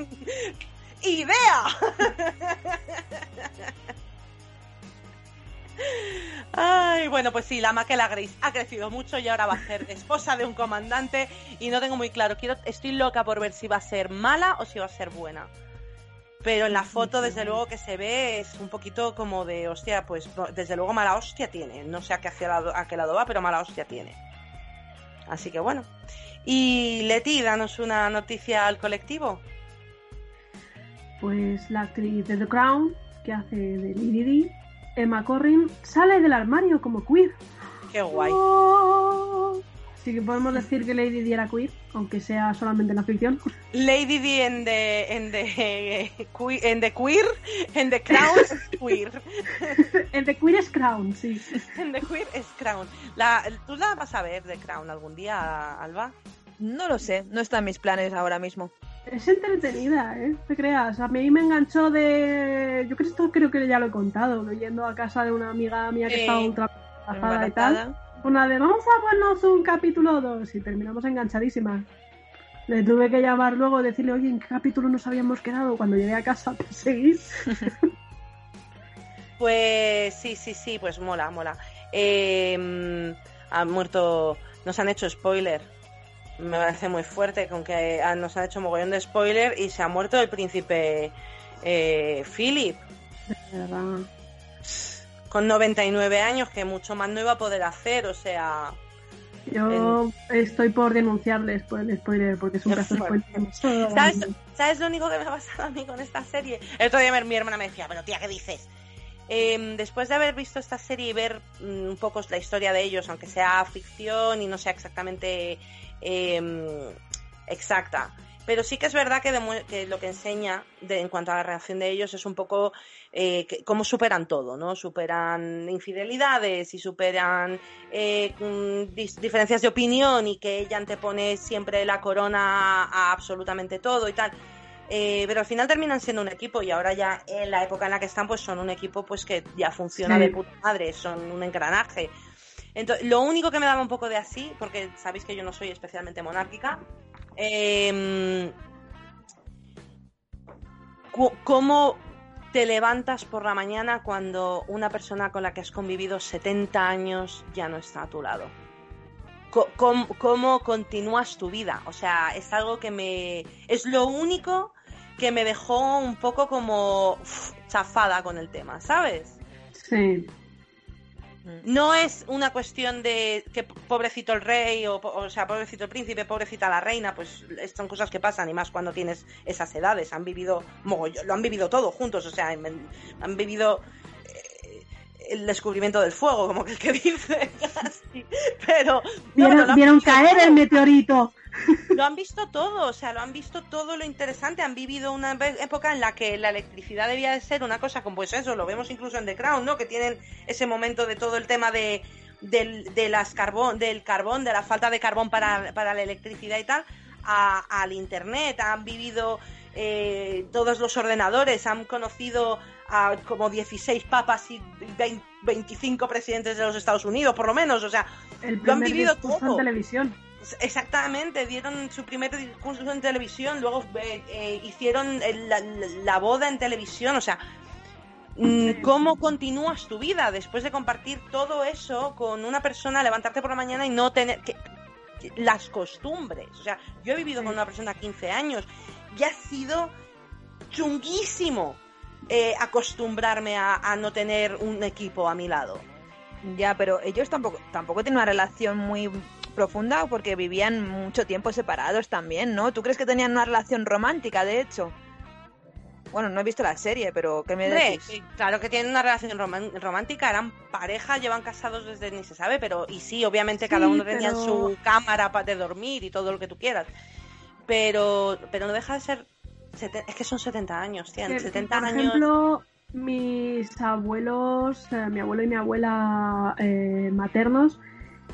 ¡Idea! Ay, bueno, pues sí, la Maquela Grace ha crecido mucho y ahora va a ser esposa de un comandante y no tengo muy claro, quiero, estoy loca por ver si va a ser mala o si va a ser buena. Pero en la foto, desde luego que se ve, es un poquito como de, hostia, pues desde luego mala hostia tiene. No sé a qué, hacia lado, a qué lado va, pero mala hostia tiene. Así que bueno. Y Leti, danos una noticia al colectivo. Pues la actriz de The Crown, que hace de Lady Di, Emma Corrin, sale del armario como queer. Qué guay. Oh. Así que podemos decir que Lady Di era queer, aunque sea solamente en la ficción. Lady D en the, en the, en the queer, en the crown es queer. El de queer es Crown, sí. En the queer es crown. La, ¿Tú la vas a ver de crown algún día, Alba? No lo sé, no está en mis planes ahora mismo. Es entretenida, ¿eh? No te creas. A mí me enganchó de... Yo creo que esto creo que ya lo he contado, yendo a casa de una amiga mía que estaba ultra embarazada y tal. Una de, vamos a ponernos un capítulo 2 y terminamos enganchadísimas. Le tuve que llamar luego y decirle, oye, ¿en qué capítulo nos habíamos quedado? Cuando llegué a casa para seguir. Pues sí, sí, sí, pues mola, mola. Eh, han muerto, nos han hecho spoiler. Me parece muy fuerte con que nos han hecho mogollón de spoiler y se ha muerto el príncipe eh, Philip De verdad. Con 99 años, que mucho más no iba a poder hacer, o sea, Yo estoy por denunciarles por el spoiler, porque es un caso. ¿Sabes, ¿Sabes lo único que me ha pasado a mí con esta serie? El otro día mi hermana me decía, pero tía, ¿qué dices? Eh, después de haber visto esta serie y ver mm, un poco la historia de ellos, aunque sea ficción y no sea exactamente eh, exacta, pero sí que es verdad que, lo que enseña de, en cuanto a la reacción de ellos es un poco eh, cómo superan todo, ¿no? Superan infidelidades y superan eh, mm, diferencias de opinión y que ella antepone siempre la corona a absolutamente todo y tal. Eh, pero al final terminan siendo un equipo y ahora ya en la época en la que están pues son un equipo pues que ya funciona de puta madre, son un engranaje. Entonces, lo único que me daba un poco de así, porque sabéis que yo no soy especialmente monárquica, eh, ¿cómo te levantas por la mañana cuando una persona con la que has convivido 70 años ya no está a tu lado? ¿Cómo, continúas tu vida? O sea, es algo que me... Es lo único que me dejó un poco como chafada con el tema, ¿sabes? Sí. No es una cuestión de que pobrecito el rey, o, o sea, pobrecito el príncipe, pobrecita la reina, pues son cosas que pasan, y más cuando tienes esas edades. Han vivido, lo han vivido todo juntos, o sea, han vivido el descubrimiento del fuego, como que el que dice. Pero. vieron, caer el meteorito. Lo han visto todo, o sea, lo han visto todo lo interesante. Han vivido una época en la que la electricidad debía de ser una cosa como pues eso, lo vemos incluso en The Crown, ¿no? Que tienen ese momento de todo el tema de, del, de las carbón, del carbón, de la falta de carbón para, para la electricidad y tal, al internet. Han vivido eh, todos los ordenadores, han conocido a como 16 papas y 25 presidentes de los Estados Unidos, por lo menos. O sea, lo han vivido todo. en televisión. Exactamente, dieron su primer discurso en televisión, luego eh, eh, hicieron la, boda en televisión, o sea, mm, ¿cómo continúas tu vida después de compartir todo eso con una persona, levantarte por la mañana y no tener que, las costumbres? O sea, yo he vivido con una persona 15 años y ha sido chunguísimo eh, acostumbrarme a, no tener un equipo a mi lado. Ya, pero ellos tampoco, tampoco tienen una relación muy profunda porque vivían mucho tiempo separados también, ¿no? ¿Tú crees que tenían una relación romántica, de hecho? Bueno, no he visto la serie, pero ¿qué me decís? claro que tienen una relación romántica, eran pareja, llevan casados desde ni se sabe, pero y sí, obviamente cada uno tenía su cámara para de dormir y todo lo que tú quieras. Pero, pero no deja de ser es que son 70 años, tienen 70 por ejemplo, mis abuelos, eh, mi abuelo y mi abuela eh, maternos,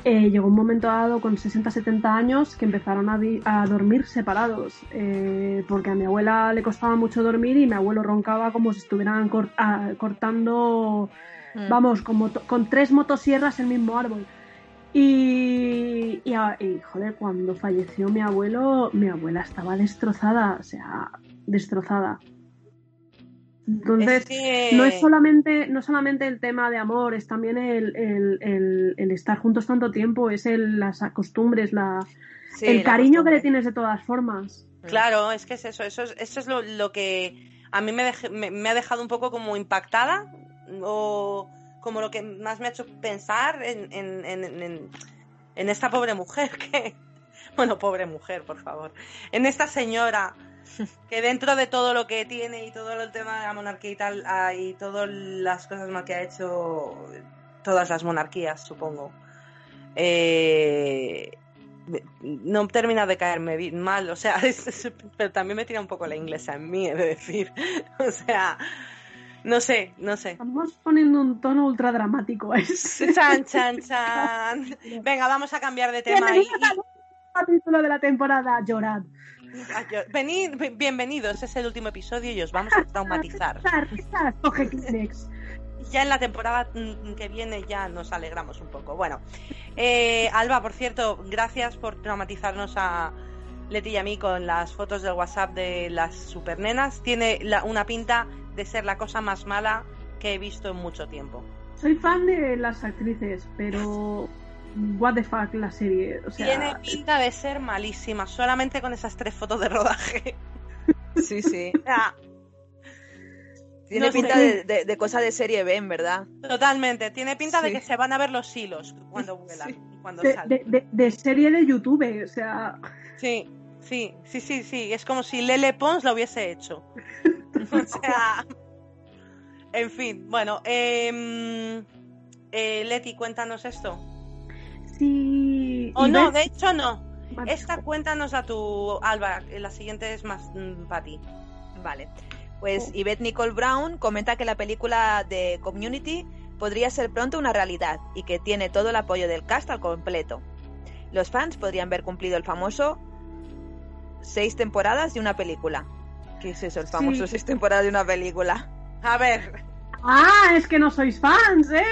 eh, llegó un momento dado con 60-70 años que empezaron a, a dormir separados, porque a mi abuela le costaba mucho dormir y mi abuelo roncaba como si estuvieran cortando, mm. vamos, como con tres motosierras el mismo árbol. Y, y, y, joder, cuando falleció mi abuelo, mi abuela estaba destrozada, o sea, destrozada. Entonces, no es solamente, no solamente el tema de amor, es también el, el, estar juntos tanto tiempo, es el, las costumbres, la, el cariño que le tienes de todas formas. Claro, es que es eso, eso es, eso es lo, que a mí me, me, ha dejado un poco como impactada o como lo que más me ha hecho pensar en, en, en, en esta pobre mujer que, bueno, pobre mujer, por favor, en esta señora que dentro de todo lo que tiene y todo el tema de la monarquía y tal, hay todas las cosas mal que ha hecho todas las monarquías, supongo. Eh, no termina de caerme mal, o sea, pero también me tira un poco la inglesa en mí, he de decir. O sea, no sé, no sé. Estamos poniendo un tono ultra dramático. Chan, chan, chan. Venga, vamos a cambiar de tema. Y, capítulo de la temporada, llorad. Venid, bienvenidos, es el último episodio y os vamos a traumatizar. ya en la temporada mm, que viene ya nos alegramos un poco. Bueno, eh, Alba, por cierto, gracias por traumatizarnos a Leti y a mí con las fotos del WhatsApp de las supernenas. Tiene una pinta de ser la cosa más mala que he visto en mucho tiempo. Soy fan de las actrices, pero what the fuck la serie. Tiene pinta de ser malísima, solamente con esas tres fotos de rodaje. Sí, sí. Tiene No pinta de, de- de cosa de serie B, en verdad. Totalmente. Tiene pinta de que se van a ver los hilos cuando vuelan, Sí. cuando De, salen. de- de- de serie de YouTube, o sea, Sí, sí, sí, sí, sí. Es como si Lele Pons lo hubiese hecho. O sea. En fin, bueno. em, eh, Leti, cuéntanos esto. Sí. O y no, ves- de hecho no. Vale. Esta cuéntanos a tu Alba. La siguiente es más para ti. Vale. Pues Oh. Yvette Nicole Brown comenta que la película de Community podría ser pronto una realidad y que tiene todo el apoyo del cast al completo. Los fans podrían ver cumplido el famoso seis temporadas de una película. ¿Qué es eso, el famoso Sí. seis temporadas de una película? A ver, Ah, es que no sois fans, ¿eh?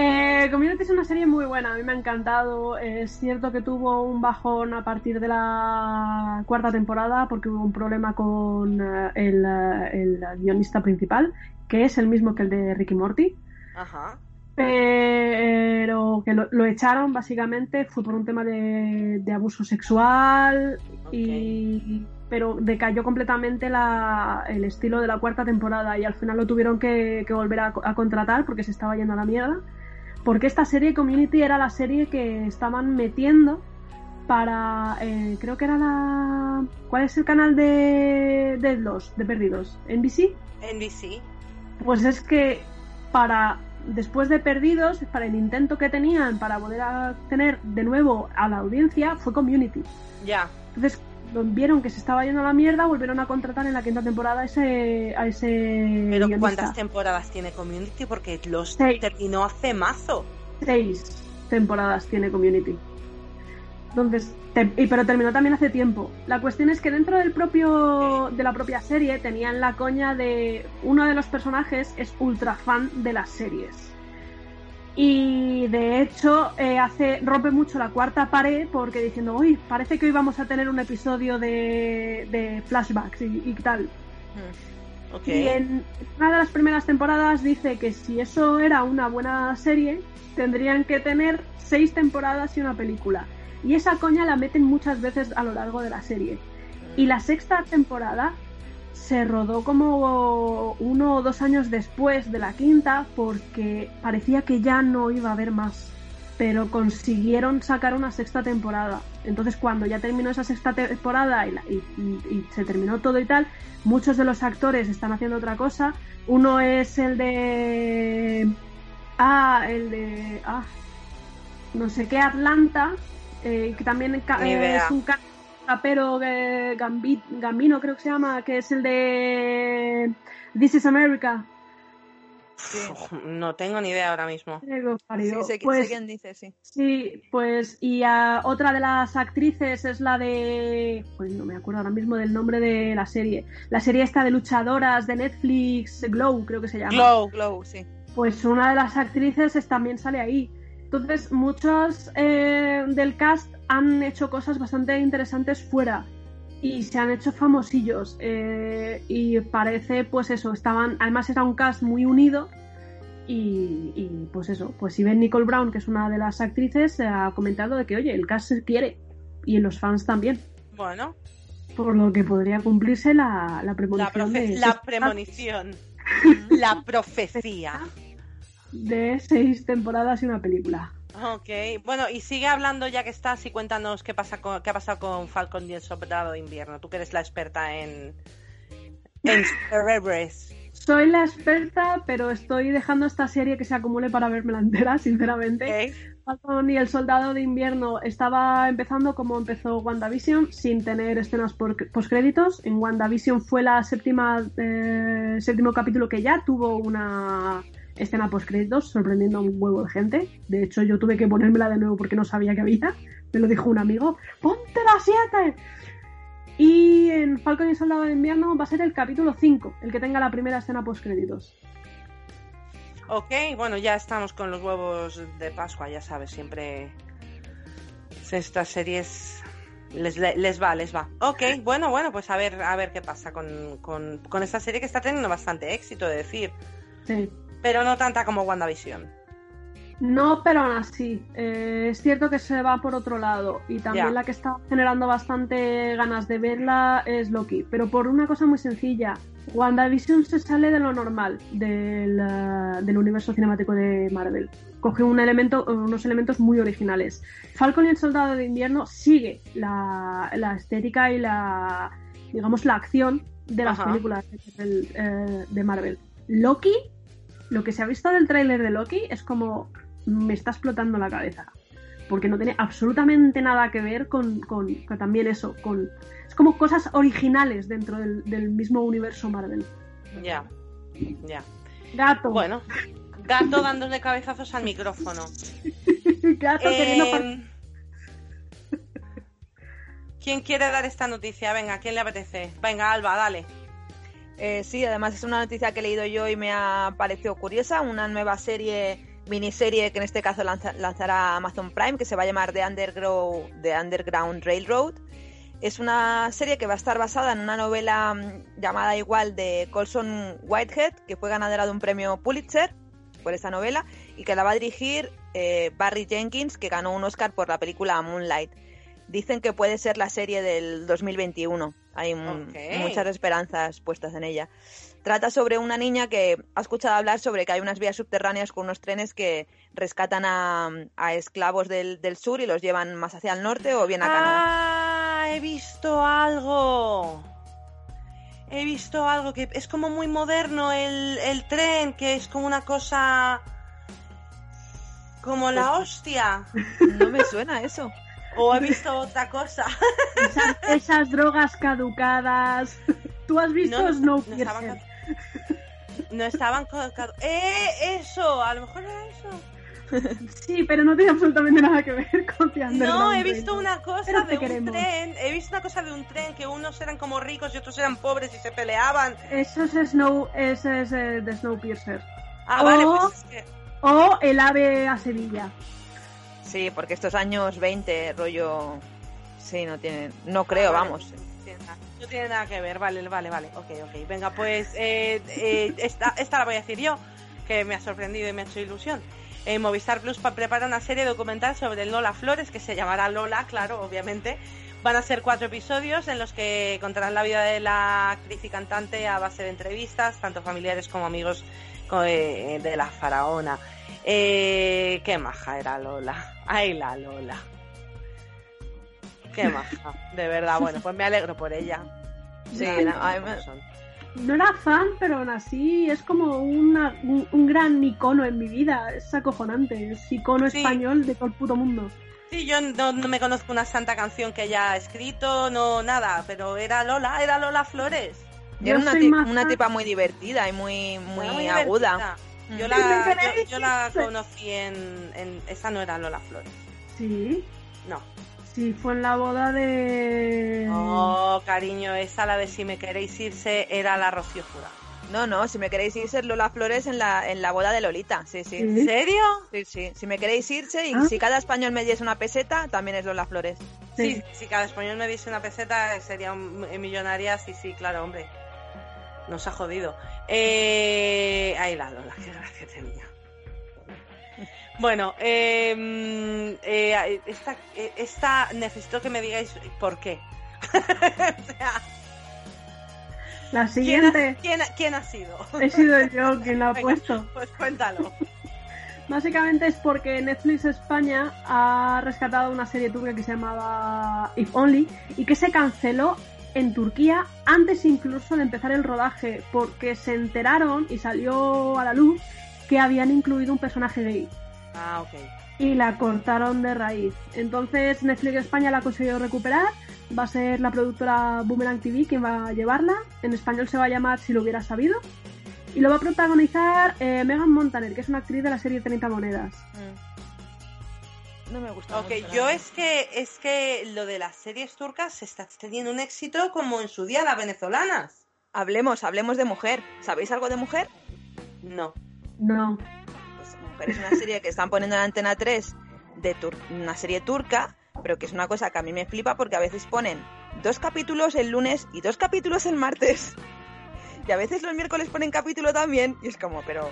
Eh, Community es una serie muy buena, a mí me ha encantado. Es cierto que tuvo un bajón a partir de la cuarta temporada porque hubo un problema con eh, el, eh, el guionista principal, que es el mismo que el de Ricky Morty. ajá. Pero que lo, lo echaron básicamente fue por un tema de, de abuso sexual y pero decayó completamente la- el estilo de la cuarta temporada y al final lo tuvieron que, que volver a contratar porque se estaba yendo a la mierda porque esta serie Community era la serie que estaban metiendo para eh, creo que era la ¿cuál es el canal de de los de perdidos? NBC NBC. pues es que para después de Perdidos, para el intento que tenían para a tener de nuevo a la audiencia, fue Community. Ya. Entonces vieron que se estaba yendo a la mierda, volvieron a contratar en la quinta temporada a ese, a ese Pero guionista. ¿cuántas temporadas tiene Community? Porque los Seis. terminó hace mazo. Seis temporadas tiene Community. Entonces, te- y- pero terminó también hace tiempo. La cuestión es que dentro del propio de la propia serie tenían la coña de uno de los personajes es ultra fan de las series. Y de hecho eh, hace rompe mucho la cuarta pared porque diciendo, uy, parece que hoy vamos a tener un episodio de, de flashbacks y, y tal. Mm. Ok. Y en una de las primeras temporadas dice que si eso era una buena serie, tendrían que tener seis temporadas y una película. Y esa coña la meten muchas veces a lo largo de la serie. Y la sexta temporada se rodó como uno o dos años después de la quinta porque parecía que ya no iba a haber más. Pero consiguieron sacar una sexta temporada. Entonces cuando ya terminó esa sexta temporada y, la- y- y- y se terminó todo y tal, muchos de los actores están haciendo otra cosa. Uno es el de... Ah, el de... Ah, no sé qué, Atlanta, eh, que también eh, es un rapero eh, Gambi- Gambino, creo que se llama, que es el de This is America. Sí. Uf, No tengo ni idea ahora mismo. Sí, sé, Pues, sé quién dice, sí. Sí, pues y otra de las actrices es la de, pues no me acuerdo ahora mismo del nombre de la serie. La serie esta de luchadoras de Netflix, Glow creo que se llama. Glow. Glow, sí. Pues una de las actrices es- también sale ahí. Entonces muchos eh, del cast han hecho cosas bastante interesantes fuera y se han hecho famosillos eh, y parece pues eso estaban además era un cast muy unido y, y, pues eso pues si ven Nicole Brown que es una de las actrices ha comentado de que oye el cast se quiere y los fans también Bueno, por lo que podría cumplirse la, la premonición de, la premonición. la profecía. de seis temporadas y una película Ok, bueno, y sigue hablando ya que estás y cuéntanos qué pasa con, qué ha pasado con Falcon y el Soldado de Invierno. Tú que eres la experta en, en superhéroes. Soy la experta, pero estoy dejando esta serie que se acumule para verme entera, sinceramente. Falcon y el Soldado de Invierno estaba empezando como empezó WandaVision, sin tener escenas postcréditos. En WandaVision fue la séptima eh, séptimo capítulo que ya tuvo una escena postcréditos, sorprendiendo a un huevo de gente. De hecho, yo tuve que ponérmela de nuevo porque no sabía que había. Me lo dijo un amigo. ¡Ponte la 7! Y en Falcon y Soldado de Invierno va a ser el capítulo 5, el que tenga la primera escena postcréditos. Ok, bueno, ya estamos con los huevos de Pascua, ya sabes, siempre estas series les, les va, les va. Ok, bueno, bueno, pues a ver, a ver qué pasa con, con, con esta serie que está teniendo bastante éxito, de decir, Sí. Pero no tanta como WandaVision. No, pero aún así. eh, es cierto que se va por otro lado. Y también la que está generando bastante ganas de verla es Loki. Pero por una cosa muy sencilla. WandaVision se sale de lo normal del, eh, del universo cinemático de Marvel. Coge un elemento, unos elementos muy originales. Falcon y el Soldado de Invierno sigue la, la estética y la, digamos, la acción de las Ajá. películas eh, de Marvel. Loki, lo que se ha visto del tráiler de Loki es como me está explotando la cabeza. Porque no tiene absolutamente nada que ver con, con- con también eso, con es como cosas originales dentro del, del mismo universo Marvel. Ya, ya. Gato, Bueno, gato dándole cabezazos al micrófono. gato Eh, ¿Quién quiere dar esta noticia? Venga, ¿quién le apetece? Venga, Alba, dale. Eh, sí, además es una noticia que he leído yo y me ha parecido curiosa. Una nueva serie, miniserie que en este caso lanza- lanzará Amazon Prime, que se va a llamar The Underground, The Underground Railroad. Es una serie que va a estar basada en una novela mm, llamada igual de Colson Whitehead, que fue ganadora de un premio Pulitzer por esta novela, y que la va a dirigir eh, Barry Jenkins, que ganó un Oscar por la película Moonlight. Dicen que puede ser la serie del 2021. Hay muchas esperanzas puestas en ella. Trata sobre una niña que ha escuchado hablar sobre que hay unas vías subterráneas con unos trenes que rescatan a, a esclavos del, del sur y los llevan más hacia el norte o bien a Canadá. Ah, he visto algo. He visto algo que es como muy moderno el, el tren, que es como una cosa como la hostia. No me suena eso. O he visto otra cosa. esas, esas drogas caducadas. ¿Tú has visto No, no, no estaban Snowpiercer? No estaban colocados. ¡Eh! Eso, a lo mejor era eso. Sí, pero no tiene absolutamente nada que ver con The No, he visto una cosa Pero de un queremos. tren. He visto una cosa de un tren que unos eran como ricos y otros eran pobres y se peleaban. Eso es Snow, ese es eh, de Snowpiercer. Ah, vale, pues es que. O el ave a Sevilla. Sí, porque estos años 20, rollo. Sí, no tienen. No creo, Ah, vale, vamos. no tiene nada- que ver, vale, vale, vale. Ok, ok. Venga, pues eh, eh, esta, esta la voy a decir yo, que me ha sorprendido y me ha hecho ilusión. Eh, Movistar Plus pa- prepara una serie documental sobre Lola Flores, que se llamará Lola, claro, obviamente. Van a ser cuatro episodios en los que contarán la vida de la actriz y cantante a base de entrevistas, tanto familiares como amigos eh, de la faraona. Eh, qué maja era Lola. Ay, la Lola. Qué maja, de verdad. Bueno, pues me alegro por ella. Sí, no, me-. No era fan, pero aún así es como una- un, un gran icono en mi vida. Es acojonante. Es icono Sí. español de todo el puto mundo. Sí, yo no, no me conozco una santa canción que haya escrito, no nada, pero era Lola, era Lola Flores. Y era Yo una, soy ti- más una fan- tipa muy divertida y muy, muy, aguda. divertida. Yo Mm. la, ¿Me yo, la conocí en, en- Esa no era Lola Flores. Sí. No. Sí, fue en la boda de. Oh, cariño, esa la de Si me queréis irse era la Rocío Jura. No, no, si me queréis irse, Lola Flores en la, en la boda de Lolita. Sí, sí. ¿En serio? Sí, sí. Si me queréis irse y Ah. si cada español me diese una peseta, también es Lola Flores. Sí, Sí. si cada español me diese una peseta sería un- eh, millonaria, sí, sí, claro, hombre. Nos ha jodido. Eh... Ay, la Lola, qué gracia tenía. Bueno, eh, mm, eh, esta, eh, esta necesito que me digáis por qué. o sea, La ¿quién ha, siguiente. quién ha- quién ha sido? He sido yo quien la ha Venga, puesto. Pues cuéntalo. Básicamente es porque Netflix España ha rescatado una serie turca que se llamaba If Only y que se canceló en Turquía antes incluso de empezar el rodaje porque se enteraron y salió a la luz que habían incluido un personaje gay Ah, ok. y la cortaron de raíz. Entonces Netflix España la ha conseguido recuperar. Va a ser la productora Boomerang TV quien va a llevarla. En español se va a llamar Si lo hubiera sabido. Y lo va a protagonizar eh, Megan Montaner, que es una actriz de la serie 30 monedas. Mm. No me gusta. Ok, mucho, yo la es que es que lo de las series turcas se está teniendo un éxito como en su día las venezolanas. Hablemos, hablemos de Mujer. ¿Sabéis algo de Mujer? No. No. Pues Mujer es una serie que están poniendo en Antena 3 de tur- una serie turca, pero que es una cosa que a mí me flipa porque a veces ponen dos capítulos el lunes y dos capítulos el martes. Y a veces los miércoles ponen capítulo también. Y es como, pero.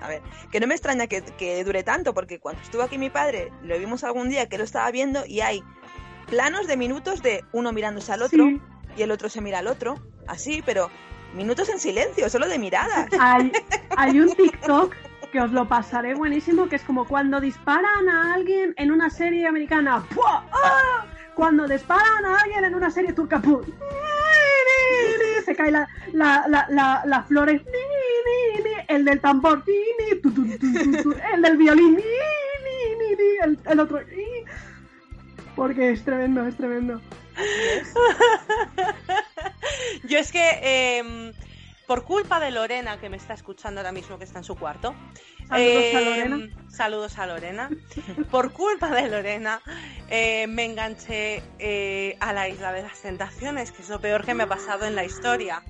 A ver, que no me extraña que, que dure tanto, porque cuando estuvo aquí mi padre, lo vimos algún día que lo estaba viendo y hay planos de minutos de uno mirándose al otro Sí. y el otro se mira al otro, así, pero minutos en silencio, solo de miradas. Hay, hay un TikTok que os lo pasaré buenísimo, que es como cuando disparan a alguien en una serie americana. ¡Pua! ¡Ah! Cuando disparan a alguien en una serie turca. Se cae la, la, la, la, las flores. El del tambor. El del violín. El, el otro. Porque es tremendo, es tremendo. Yo es que eh, por culpa de Lorena, que me está escuchando ahora mismo, que está en su cuarto. Saludos a eh, Lorena. Saludos a Lorena. Por culpa de Lorena, eh, me enganché eh, a la isla de las tentaciones, que es lo peor que me ha pasado en la historia.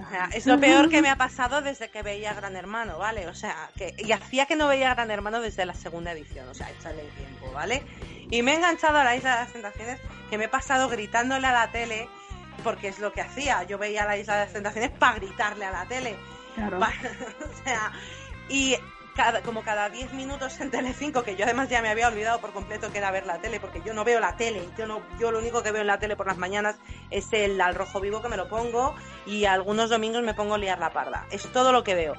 O sea, es lo peor que me ha pasado desde que veía Gran Hermano, ¿vale? O sea, que y hacía que no veía Gran Hermano desde la segunda edición, o sea, échale el tiempo, ¿vale? Y me he enganchado a la Isla de las Tentaciones, que me he pasado gritándole a la tele, porque es lo que hacía. Yo veía la Isla de las Tentaciones para gritarle a la tele. Claro. O sea, y cada, como cada 10 minutos en Telecinco, que yo además ya me había olvidado por completo que era ver la tele, porque yo no veo la tele, yo no, yo lo único que veo en la tele por las mañanas es el al rojo vivo que me lo pongo y algunos domingos me pongo a liar la parda. Es todo lo que veo.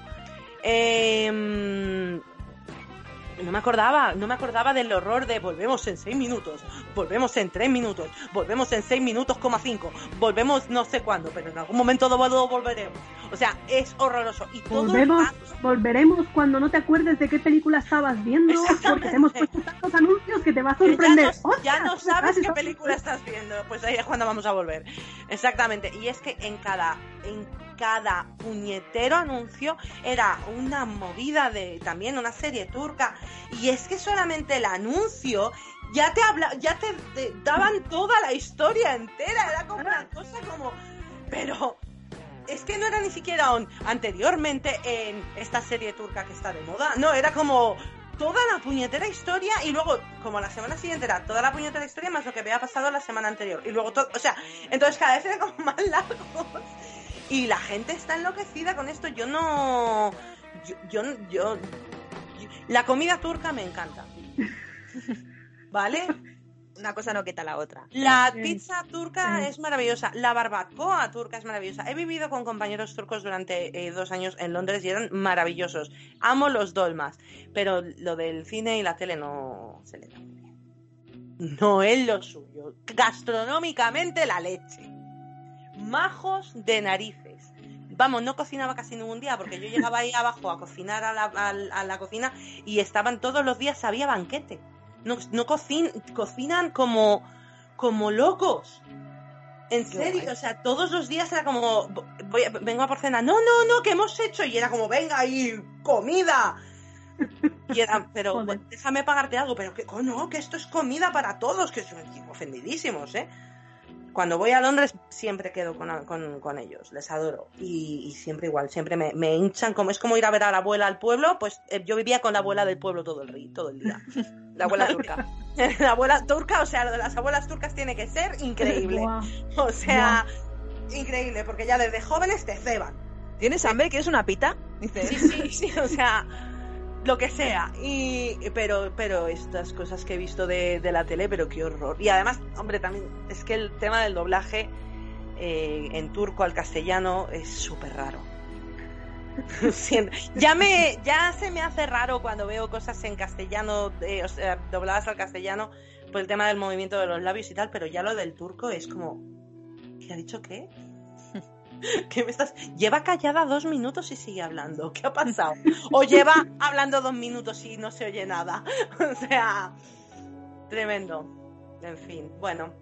Em, no me acordaba, no me acordaba del horror de volvemos en 6 minutos, volvemos en 3 minutos, volvemos en 6 minutos, coma 5, volvemos no sé cuándo, pero en algún momento volveremos. O sea, es horroroso. Y todo Volvemos, volveremos cuando no te acuerdes de qué película estabas viendo, porque te hemos puesto tantos anuncios que te va a ya sorprender. ya no sabes qué película estás viendo. Pues ahí es cuando vamos a volver. Exactamente. Y es que en cada, en cada puñetero anuncio era una movida de también una serie turca. Y es que solamente el anuncio ya te habla, ya te, te daban toda la historia entera. Era como una cosa como. Pero. Es que no era ni siquiera un anteriormente en esta serie turca que está de moda. No, era como toda la puñetera historia y luego, como la semana siguiente era toda la puñetera historia más lo que había pasado la semana anterior. Y luego todo, o sea, entonces cada vez era como más largos. Y la gente está enloquecida con esto. Yo no. Yo. yo, yo- yo- la comida turca me encanta. ¿Vale? Una cosa no quita la otra. La pizza turca es maravillosa. La barbacoa turca es maravillosa. He vivido con compañeros turcos durante eh, dos años en Londres y eran maravillosos. Amo los dolmas, pero lo del cine y la tele no se le da muy bien. No es lo suyo. Gastronómicamente la leche. Majos de narices. Vamos, no cocinaba casi ningún día porque yo llegaba ahí abajo a cocinar a la, a- a la cocina y estaban todos los días, había banquete. No, no cocin- cocinan como, como locos. En serio, o sea, todos los días era como, voy a- vengo a por cena, no, no, no, ¿qué hemos hecho? Y era como, venga ahí, comida. Y era, pero Joder. déjame pagarte algo, pero que oh, no, que esto es comida para todos, que son ofendidísimos, ¿eh? Cuando voy a Londres siempre quedo con, con- con ellos, les adoro. Y, y siempre igual, siempre me, me hinchan, como es como ir a ver a la abuela al pueblo, pues eh, yo vivía con la abuela del pueblo todo el, todo el día. La abuela turca. la abuela turca, o sea, lo de las abuelas turcas tiene que ser increíble. O sea, increíble, porque ya desde jóvenes te ceban. ¿Tienes hambre? ¿Quieres una pita? Dice. Sí, sí, sí, o sea, lo que sea. Y, pero, pero estas cosas que he visto de, de la tele, pero qué horror. Y además, hombre, también es que el tema del doblaje eh, en turco al castellano es súper raro. Ya me ya se me hace raro cuando veo cosas en castellano eh, o sea dobladas al castellano por el tema del movimiento de los labios y tal pero ya lo del turco es como ¿qué ha dicho qué? ¿Qué me estás? Lleva callada dos minutos y sigue hablando. ¿Qué ha pasado? O lleva hablando dos minutos y no se oye nada. O sea, tremendo. En fin, bueno.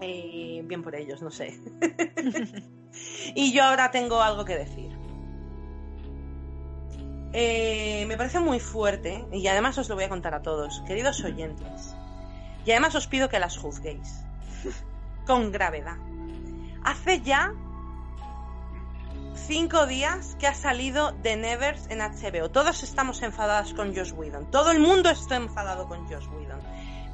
eh, bien por ellos, no sé. y yo ahora tengo algo que decir. Eh, me parece muy fuerte y además os lo voy a contar a todos, queridos oyentes. Y además os pido que las juzguéis con gravedad. Hace ya cinco días que ha salido The Nevers en HBO. Todos estamos enfadados con Josh Whedon. Todo el mundo está enfadado con Josh Whedon.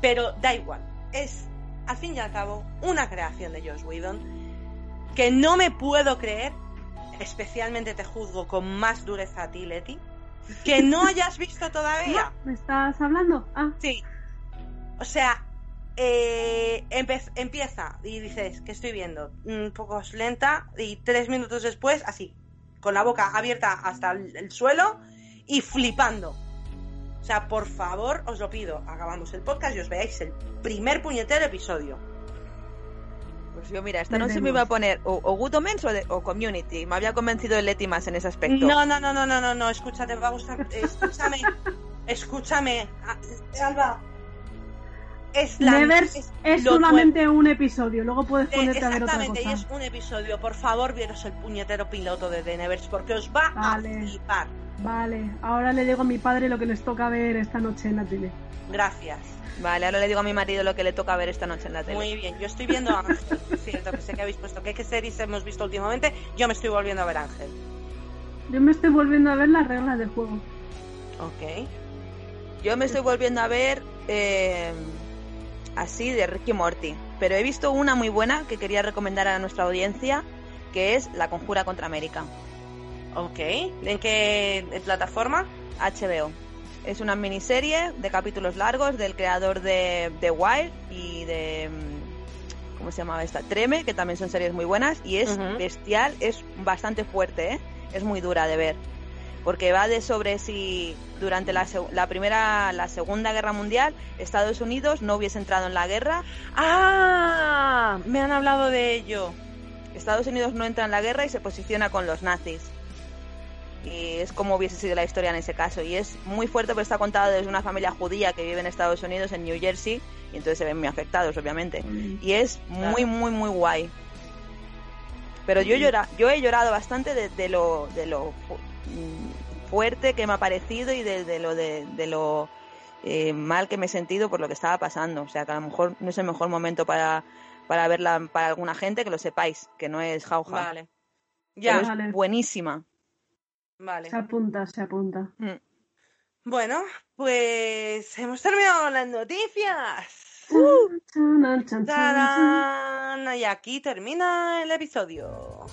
Pero da igual. Es, al fin y al cabo, una creación de Josh Whedon que no me puedo creer. Especialmente te juzgo con más dureza a ti, Leti. Que no hayas visto todavía. ¿Me estás hablando? Ah, Sí. O sea, eh, empieza y dices que estoy viendo un poco lenta y tres minutos después así con la boca abierta hasta el, el suelo y flipando o sea por favor os lo pido acabamos el podcast y os veáis el primer puñetero episodio Pues yo, mira, esta noche me Veremos. iba a poner o, o Good Omens o, de- o Community. Me había convencido el Leti más en ese aspecto. no no no no no no no escúchate me va a gustar escúchame escúchame Alba es la Nevers es solamente un episodio, luego puedes ponerte a ver otra Exactamente, y cosa. es un episodio. Por favor, veros el puñetero piloto de The Nevers porque os va Vale. a flipar. Vale, ahora le digo a mi padre lo que les toca ver esta noche en la tele. Gracias. Vale, ahora le digo a mi marido lo que le toca ver esta noche en la tele. Muy bien. Yo estoy viendo a Ángel. Es cierto que sé que habéis puesto que qué series hemos visto últimamente. Yo me estoy volviendo a ver Ángel. Yo me estoy volviendo a ver las reglas del juego. Ok. Yo me estoy volviendo a ver eh, así de Ricky Morty. Pero he visto una muy buena que quería recomendar a nuestra audiencia, que es La Conjura contra América, Ok. ¿En qué plataforma? HBO. Es una miniserie de capítulos largos del creador de The Wire y de... mm, ¿Cómo se llamaba esta? Treme, que también son series muy buenas. Y es bestial, es bastante fuerte, ¿eh? Es muy dura de ver. Porque va de sobre si durante la, la primera, la segunda guerra mundial, Estados Unidos no hubiese entrado en la guerra. ¡Ah! Me han hablado de ello. Estados Unidos no entra en la guerra y se posiciona con los nazis. Y es como hubiese sido la historia en ese caso. Y es muy fuerte porque está contado desde una familia judía que vive en Estados Unidos, en New Jersey, y entonces se ven muy afectados, obviamente. Y es muy, muy, muy guay. Pero yo, llora, yo he llorado bastante de, de lo, de lo fuerte que me ha parecido y de, de lo, de, de lo eh, mal que me he sentido por lo que estaba pasando. O sea, que a lo mejor no es el mejor momento para, para verla para alguna gente, que lo sepáis, que no es jauja. Vale. Pero Ya, es buenísima. vale. Se apunta, se apunta. Mm. Bueno, pues hemos terminado con las noticias. ¡Tarán! Y aquí termina el episodio.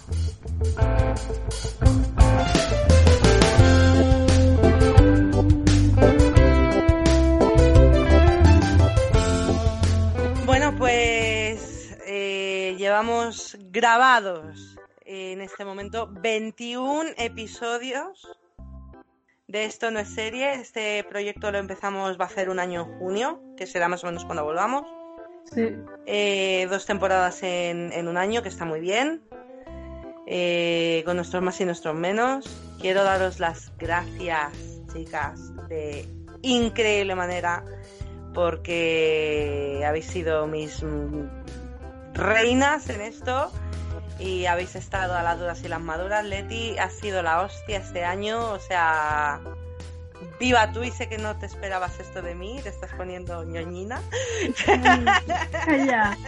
Pues eh, llevamos grabados en este momento 21 episodios de Esto no es serie. Este proyecto lo empezamos, va a hacer un año en junio, que será más o menos cuando volvamos. Sí. Eh, dos temporadas en, en un año, que está muy bien. Eh, con nuestros más y nuestros menos. Quiero daros las gracias, chicas, de increíble manera, porque habéis sido mis mm, reinas en esto y habéis estado a las duras y las maduras. Leti, ha sido la hostia este año, o sea, viva tú y sé que no te esperabas esto de mí, te estás poniendo ñoñina, Calla.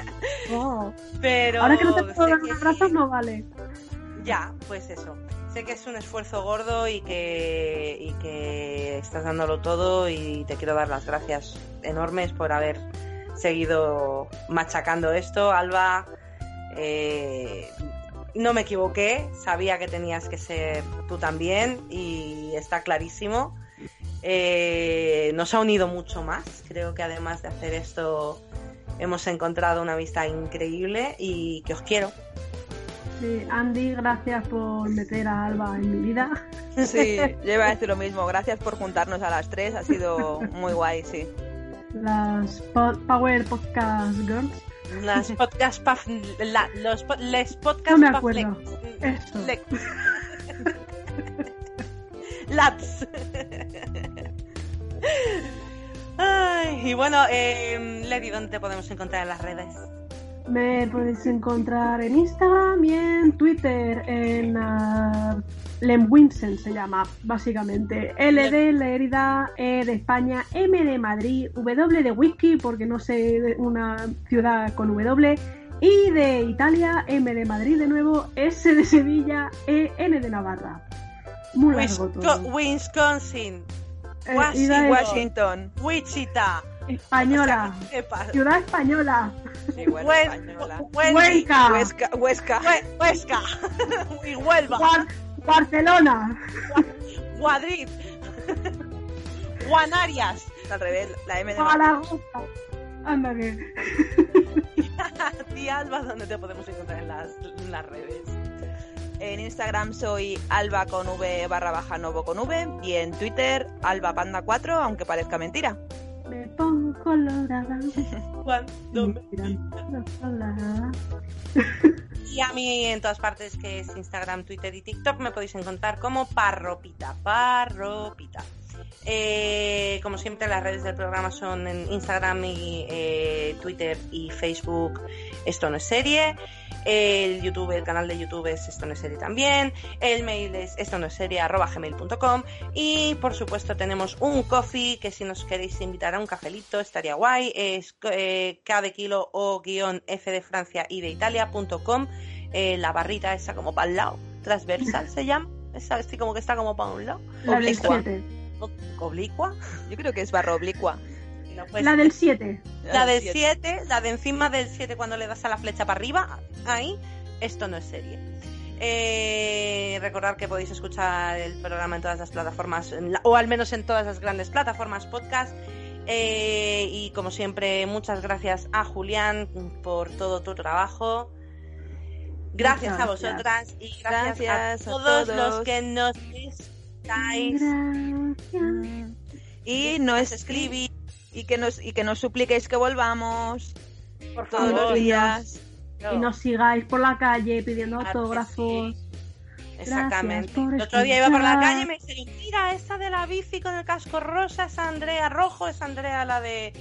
Oh. pero Ahora que no te puedo dar un abrazo, sí. no vale. Ya, pues eso. Sé que es un esfuerzo gordo y que, estás dándolo todo y te quiero dar las gracias enormes por haber seguido machacando esto. Alba, eh, no me equivoqué, sabía que tenías que ser tú también y está clarísimo. Eh, nos ha unido mucho más. Creo que además de hacer esto hemos encontrado una amistad increíble y que os quiero. Sí, Andy, gracias por meter a Alba en mi vida. Sí, yo iba a decir lo mismo. Gracias por juntarnos a las tres. Ha sido muy guay, sí. Las po- Power Podcast Girls. Las podcast paf, la- los po- les podcast No me acuerdo. lex-. Ay, y bueno, eh, Lady, ¿dónde te podemos encontrar en las redes? Me podéis encontrar en Instagram y en Twitter, en uh, Lem Vincent se llama, básicamente. L de Lerida, E de España, M de Madrid, W de Whisky, porque no sé de una ciudad con W, I de Italia, M de Madrid de nuevo, S de Sevilla, E, N de Navarra. Muy largo todo. Wisconsin, Eh, Washington. Washington. Wichita. Española, O sea, que sepas. ciudad española, Sí, bueno, Hue- española. Huelca, Huesca. Huesca. Hue- Huesca. y Huelva. Bar- Barcelona. Madrid. Guanarias. Al revés, la M de Zaragoza. Anda que. A ti, Alba, ¿dónde te podemos encontrar en las, en las redes? En Instagram soy alba con v barra baja novo con v y en Twitter alba panda 4, aunque parezca mentira. Me pongo colorada. Cuando me- colorada. Y a mí en todas partes, que es Instagram, Twitter y TikTok, me podéis encontrar como Parropita, Parropita. Eh, como siempre, las redes del programa son en Instagram y eh, Twitter y Facebook. Esto no es serie. El YouTube, el canal de YouTube es Esto no es serie también. El mail es esto no es serie arroba gmail.com. Y por supuesto tenemos un coffee que si nos queréis invitar a un cafelito estaría guay. Es eh, K de kilo o guion F de Francia y de Italia.com. Eh, la barrita esa como para el lado. Transversal se llama. Esa así como que está como para un lado. La Oblicua. 7. O- Oblicua. Yo creo que es barra oblicua. No, pues, La del 7. la del Siete. 7, la de encima del 7 cuando le das a la flecha para arriba, ahí, esto no es serie. Eh, recordar que podéis escuchar el programa en todas las plataformas, la- o al menos en todas las grandes plataformas podcast. Eh, y como siempre, muchas gracias a Julián por todo tu trabajo. Gracias Muchas a gracias. vosotras y gracias, Gracias a a todos, los que nos Gracias. Y nos Nos escribí escribí y que nos y que nos supliquéis que volvamos por todos favor. los días. Y nos sigáis por la calle pidiendo Claro autógrafos. Exactamente. Gracias El otro día iba por la calle y me dijeron, mira, esa de la bici con el casco rosa es Andrea Rojo, es Andrea la de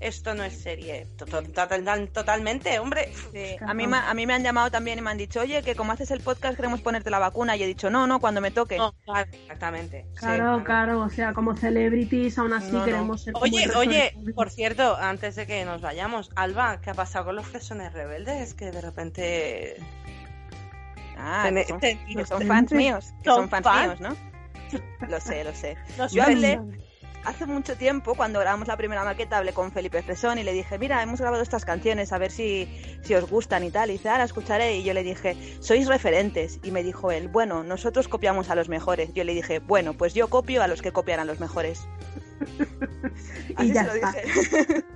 esto no es serie. To- to- total- Totalmente, hombre. Sí, A, mí, me- a mí me han llamado también y me han dicho, oye, que como haces el podcast queremos ponerte la vacuna. Y he dicho, no, no, cuando me toque. No, claro, exactamente. Claro, Sí. claro, o sea, como celebrities, aún así No, no. queremos ser como Oye, oye, por cierto, antes de que nos vayamos, Alba, ¿qué ha pasado con los fresones rebeldes? Que de repente... Ah, que son, que son fans míos. Que Son son fans fan. míos, ¿no? Lo sé, lo sé. Yo hablé. Hace mucho tiempo, cuando grabamos la primera maqueta, hablé con Felipe Fresón y le dije, mira, hemos grabado estas canciones, a ver si, si os gustan y tal. Y dice, ah, la escucharé. Y yo le dije, sois referentes. Y me dijo él, bueno, nosotros copiamos a los mejores. Yo le dije, bueno, pues yo copio a los que copian a los mejores. Así Y ya se lo está. dije.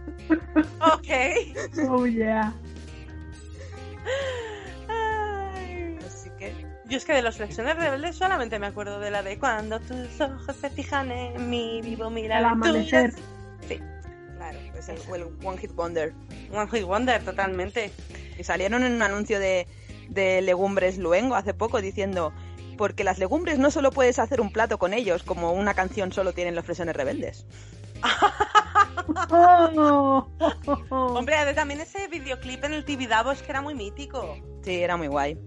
Ok. Oh, yeah. Yo es que de los flexiones rebeldes solamente me acuerdo de la de cuando tus ojos se fijan en mí, vivo mira El amanecer. claro, pues el, el One Hit Wonder. One Hit Wonder, totalmente. Y salieron en un anuncio de, de legumbres luengo hace poco diciendo, porque las legumbres no solo puedes hacer un plato con ellos, como una canción solo tienen los fresones rebeldes. Oh, oh, oh, oh. Hombre, a ver, también ese videoclip en el Tibidabo es que era muy mítico. Sí, era muy guay.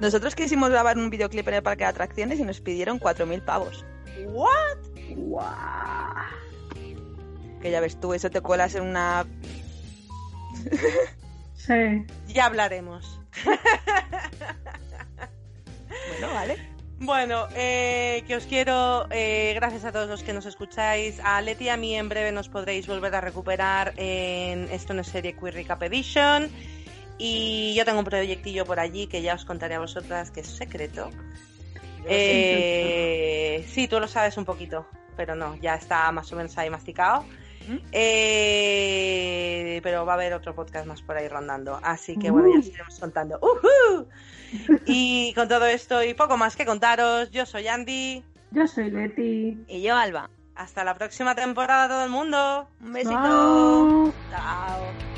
Nosotros quisimos grabar un videoclip en el parque de atracciones y nos pidieron 4.000 pavos. ¿What? Guau. Que ya ves tú, eso te cuelas en una... Sí. Ya hablaremos. Bueno, vale. Bueno, eh, que os quiero, eh, gracias a todos los que nos escucháis. A Leti y a mí en breve nos podréis volver a recuperar en Esto no es serie Queer Recap Edition. Y yo tengo un proyectillo por allí que ya os contaré a vosotras que es secreto. Eh, sí, tú lo sabes un poquito, pero no, ya está más o menos ahí masticado. ¿Mm? Eh, pero va a haber otro podcast más por ahí rondando. Así que bueno, ya os iremos contando. ¡Ujú! Y con todo esto y poco más que contaros, yo soy Andy. Yo soy Leti. Y yo, Alba. Hasta la próxima temporada, todo el mundo. Un besito. Chao. Chao.